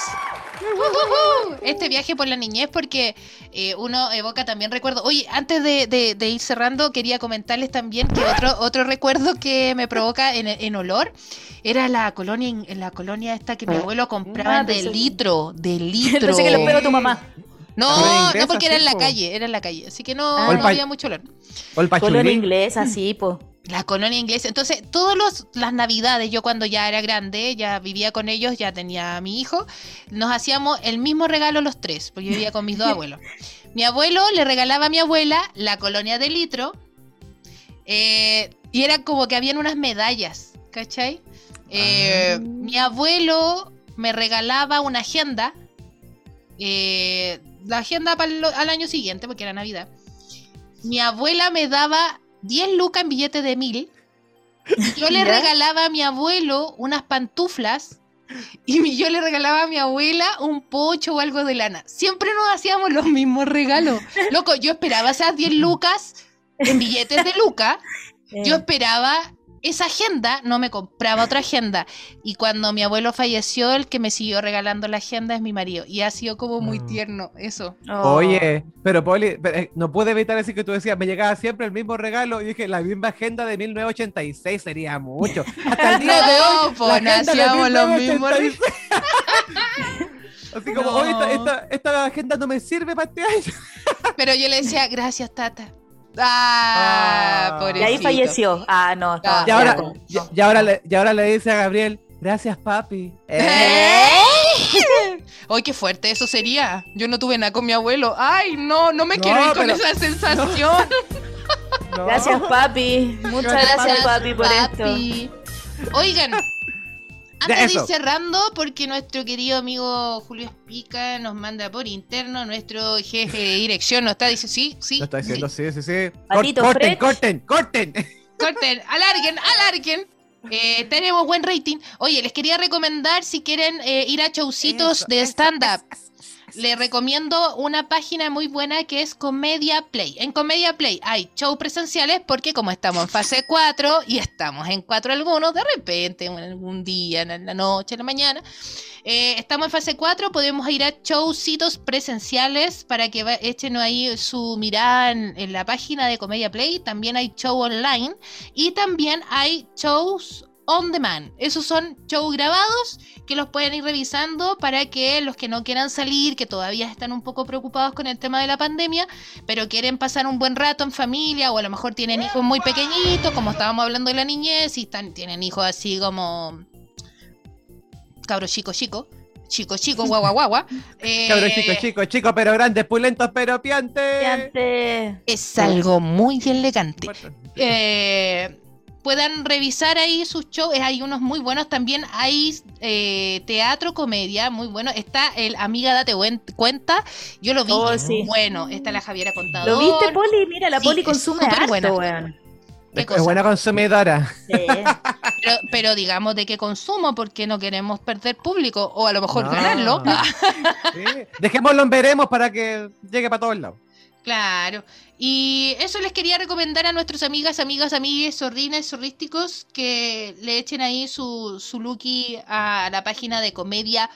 Este viaje por la niñez porque eh, uno evoca también recuerdos. Oye, antes de, de- de ir cerrando, quería comentarles también que otro, otro recuerdo que me provoca en, en olor era la colonia, en la colonia esta que mi abuelo compraba Ah, de pensé- litro, de [laughs] litro. Pensé que lo pegó tu mamá. No, inglesa, no porque era en la calle, era en la calle. Así que no, Ah. no había mucho olor. O el Colonia inglesa, [laughs] sí, po. La colonia inglesa. Entonces, todas las navidades, yo cuando ya era grande, ya vivía con ellos, ya tenía a mi hijo, nos hacíamos el mismo regalo los tres, porque yo vivía con mis dos [laughs] abuelos. Mi abuelo le regalaba a mi abuela la colonia de litro, eh, y era como que habían unas medallas, ¿cachai? Eh, Ah. Mi abuelo me regalaba una agenda, eh, la agenda para el- al año siguiente, porque era Navidad. Mi abuela me daba 10 lucas en billetes de mil. y Yo [laughs] le regalaba a mi abuelo unas pantuflas. Y yo le regalaba a mi abuela un pocho o algo de lana. Siempre nos hacíamos los mismos regalos. Loco, yo esperaba esas 10 [laughs] lucas en billetes de luca. Yo Eh, esperaba esa agenda, no me compraba otra agenda. Y cuando mi abuelo falleció, el que me siguió regalando la agenda es mi marido. Y ha sido como muy Mm. tierno eso. oh. Oye, pero Poli, pero, eh, no pude evitar decir que tú decías, me llegaba siempre el mismo regalo. Y dije, la misma agenda de 1986 sería mucho. Hasta el día [laughs] de hoy, po, la hacíamos los mismos 1986. Así como, No. oye, esta, esta, esta agenda no me sirve para este año. Pero yo le decía, gracias, tata. Ah, Ah. Y ahí falleció. Ah, no. estaba Y ahora, y, y ahora le, y ahora le dice a Gabriel, gracias papi. Eh. [laughs] Ay, qué fuerte eso sería. Yo no tuve nada con mi abuelo. Ay, no, no me No, quiero ir con pero- esa sensación. [laughs] no. Gracias, papi. Muchas gracias, papi, por esto. papi. Oigan, antes de ir cerrando, porque nuestro querido amigo Julio Espica nos manda por interno, nuestro jefe de dirección nos está diciendo, sí, sí, Lo está diciendo, sí, sí, sí. Patito corten, corten, corten. Corten, alarguen, alarguen. Eh, tenemos buen rating. Oye, les quería recomendar si quieren eh, ir a showcitos Eso, de eso, stand-up. [laughs] Les recomiendo una página muy buena que es Comedia Play. En Comedia Play hay shows presenciales porque como estamos en fase 4 y estamos en 4 algunos, de repente, en algún día, en la noche, en la mañana, eh, estamos en fase 4, podemos ir a showcitos presenciales para que echen ahí su mirada en, en la página de Comedia Play. También hay show online y también hay shows on demand. Esos son shows grabados que los pueden ir revisando para que los que no quieran salir, que todavía están un poco preocupados con el tema de la pandemia, pero quieren pasar un buen rato en familia o a lo mejor tienen hijos muy pequeñitos, como estábamos hablando de la niñez, y están, tienen hijos así como cabros chico chico, chico chico, guagua guagua. [laughs] eh, Cabros chicos, chicos, chicos, pero grandes, pulentos, pero piantes. Antes. Es algo muy elegante. eh, puedan revisar ahí sus shows. eh, Hay unos muy buenos. También hay eh, teatro, comedia, muy bueno. Está el Amiga Date Cuenta. Yo lo vi. Oh, es sí. bueno. Está la Javiera Contador. ¿Lo viste, Poli? Mira, la Sí, Poli consume harto, buena. weón. ¿Qué Es, buena consumidora. Sí. [laughs] Pero, pero digamos de qué consumo, porque no queremos perder público. O a lo mejor No. ganarlo. Sí. Dejémoslo en veremos para que llegue para todos lados. Claro. Y eso les quería recomendar a nuestros amigas, amigas, amigues, zorrines, zorrísticos, que le echen ahí su, su lookie a la página de Comedia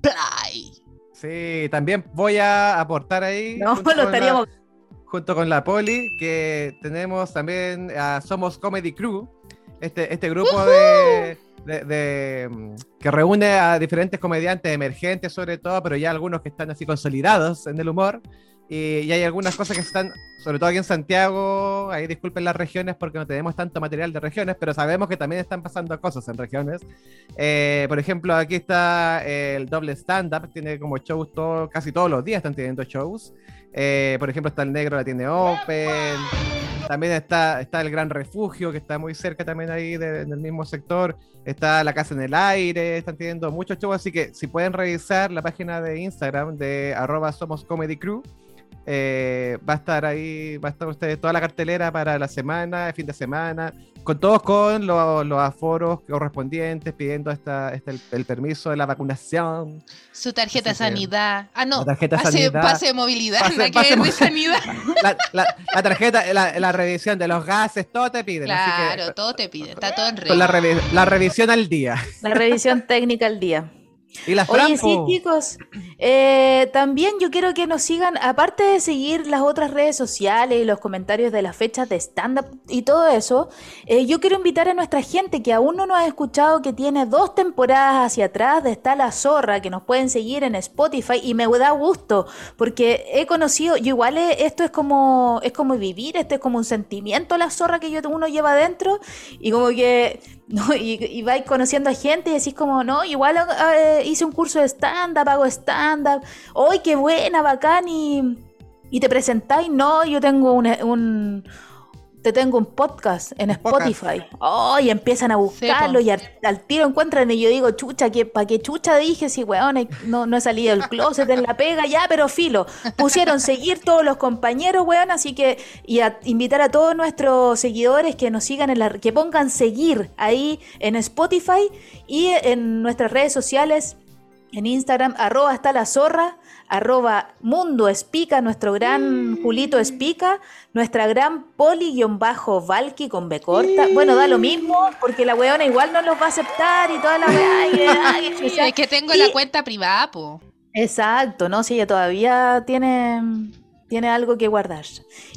Play. Sí, también voy a aportar ahí. No, junto lo con la- estaríamos. junto con la Poli, que tenemos también a Somos Comedy Crew, este, este grupo de, de- de, mm, que reúne a diferentes comediantes emergentes sobre todo, pero ya algunos que están así consolidados en el humor. Y, y hay algunas cosas que están, sobre todo aquí en Santiago, ahí disculpen las regiones porque no tenemos tanto material de regiones, pero sabemos que también están pasando cosas en regiones. Eh, por ejemplo, aquí está el doble stand-up, tiene como shows todo, casi todos los días están teniendo shows. Eh, por ejemplo, está el Negro la tiene Open. También está, está el Gran Refugio, que está muy cerca también ahí de- del mismo sector. Está la Casa en el Aire, están teniendo muchos shows, así que si pueden revisar la página de Instagram de arroba Somos Comedy Crew, eh, va a estar ahí, va a estar ustedes toda la cartelera para la semana, el fin de semana, con todos con lo- los aforos correspondientes, pidiendo esta, este, el, el permiso de la vacunación. Su tarjeta Así que- sanidad. Ah, no. La tarjeta pase, sanidad. pase de movilidad, Pase- que pase ver de sanidad. [laughs] La, la- la tarjeta, la, la revisión de los gases, todo te piden. así que- Claro, todo te pide, está todo en con la, regla. revi- la revisión al día. La revisión [laughs] técnica al día. Y la Oye, sí, chicos. eh, también yo quiero que nos sigan, aparte de seguir las otras redes sociales y los comentarios de las fechas de stand-up y todo eso, eh, yo quiero invitar a nuestra gente que aún no nos ha escuchado, que tiene dos temporadas hacia atrás de Está la Zorra, que nos pueden seguir en Spotify y me da gusto, porque he conocido, yo igual eh, esto es como, es como vivir, esto es como un sentimiento la zorra que yo, uno lleva adentro y como que no, [laughs] y, y vais conociendo a gente y decís como, no, igual eh, hice un curso de stand-up, hago stand-up, ¡ay, qué buena, bacán! Y, y te presentáis, no, yo tengo un, un- te tengo un podcast en. Spotify. ¡Oh! Y empiezan a buscarlo y al, al tiro encuentran y yo digo, chucha, que ¿para qué chucha dije? Si, weón, no, no he salido del closet en la pega, ya, pero filo. Pusieron seguir todos los compañeros, weón, así que, y a invitar a todos nuestros seguidores que nos sigan en la, que pongan seguir ahí en Spotify y en nuestras redes sociales, en Instagram, arroba hasta la zorra, arroba mundo espica, nuestro gran Julito espica, nuestra gran poli-valky con B corta. Bueno, da lo mismo, porque la weona igual no los va a aceptar y toda la chucha. [laughs] es que tengo Y- la cuenta privada, po. Exacto, no, si ella todavía tiene, tiene algo que guardar.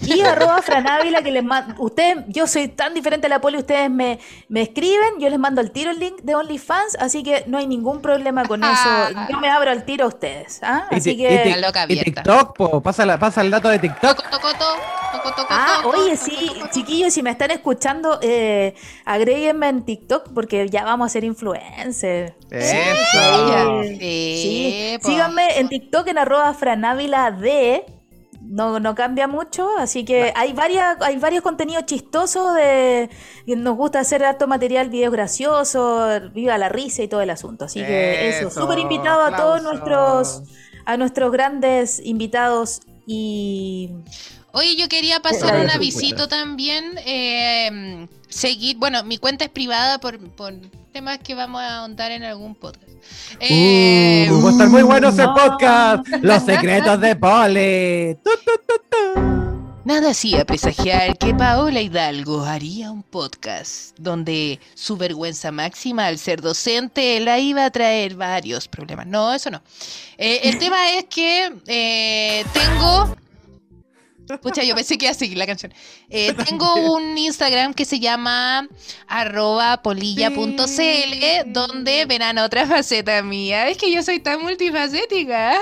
Y [laughs] arroba Franávila que les mando, ustedes, yo soy tan diferente a la poli, ustedes me, me escriben, yo les mando al tiro el link de OnlyFans, así que no hay ningún problema con eso. [laughs] Yo me abro al tiro a ustedes, ¿ah? Así que... ti- La loca y abierta. TikTok, po, pasa, la- pasa el dato de TikTok. Ah, oye, sí, chiquillos, si me están escuchando, eh, agréguenme en TikTok porque ya vamos a ser influencers. Eso. Sí, Sí, po. síganme en TikTok en arroba franávila D. No, no cambia mucho, así que hay varias, hay varios contenidos chistosos de que nos gusta hacer harto material, videos graciosos, viva la risa y todo el asunto. Así que eso, Eso, súper invitado a todos nuestros, a nuestros grandes invitados y Oye, yo quería pasar Claro, un avisito también. eh, seguir, bueno, mi cuenta es privada por, por temas que vamos a ahondar en algún podcast. Eh, Uh, va a estar muy bueno ese no. podcast. Los secretos de Poli. Tu, tu, tu, tu. Nada hacía presagiar que Paola Hidalgo haría un podcast donde su vergüenza máxima al ser docente la iba a traer varios problemas. No, eso no. Eh, el tema es que eh, tengo... Pucha, yo pensé que iba a seguir la canción. Eh, tengo un Instagram que se llama arroba polilla.cl donde verán otra faceta mía. Es que yo soy tan multifacética.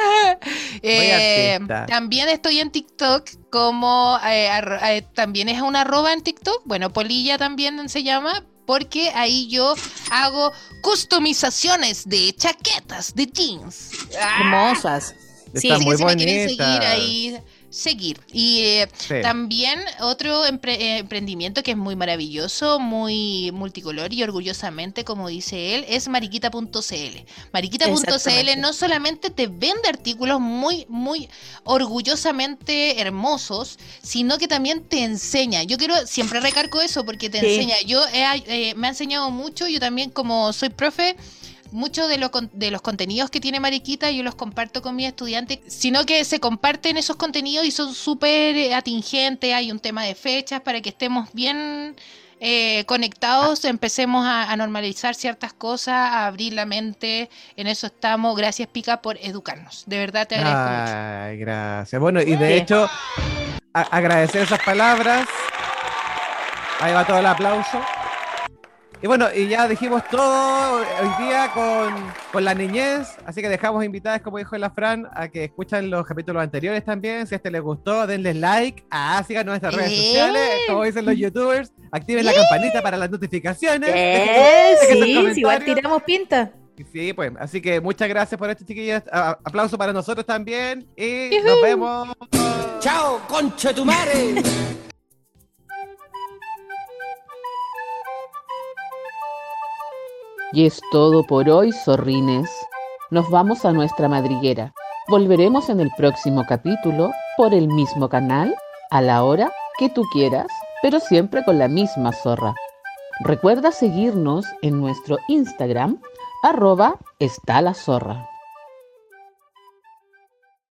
Eh, también estoy en TikTok como eh, eh, también es una arroba en TikTok. Bueno, polilla también se llama. Porque ahí yo hago customizaciones de chaquetas, de jeans. Ah, hermosas. Sí, Está así muy si me quieren seguir ahí, seguir. Y eh, Sí. también otro empre- eh, emprendimiento que es muy maravilloso, muy multicolor y orgullosamente, como dice él, es mariquita.cl. Mariquita.cl no solamente te vende artículos muy, muy orgullosamente hermosos, sino que también te enseña. Yo quiero, siempre recargo eso porque te Sí. enseña. Yo he- eh, me ha enseñado mucho, yo también como soy profe, muchos de, lo de los contenidos que tiene Mariquita yo los comparto con mis estudiantes, sino que se comparten esos contenidos y son súper atingentes, hay un tema de fechas para que estemos bien eh, conectados, empecemos a, a normalizar ciertas cosas, a abrir la mente, en eso estamos, gracias Pica por educarnos, de verdad te agradezco mucho. Ay, gracias. Bueno, y de Sí. hecho, a- agradecer esas palabras. Ahí va todo el aplauso. Y bueno, y ya dijimos todo hoy día con, con la niñez, así que dejamos invitadas, como dijo la Fran, a que escuchan los capítulos anteriores también. Si a este les gustó, denle like, ah, en nuestras redes ¡Eh! sociales, como dicen los youtubers, activen la campanita para las notificaciones. Eh, sí, sí, igual comentarios. tiramos pinta. Sí, pues, así que muchas gracias por esto, chiquillas. A- aplauso para nosotros también. Y nos vemos. ¡Chao, concha tu madre! [laughs] Y es todo por hoy, zorrines. Nos vamos a nuestra madriguera. Volveremos en el próximo capítulo por el mismo canal, a la hora que tú quieras, pero siempre con la misma zorra. Recuerda seguirnos en nuestro Instagram, arroba está la zorra.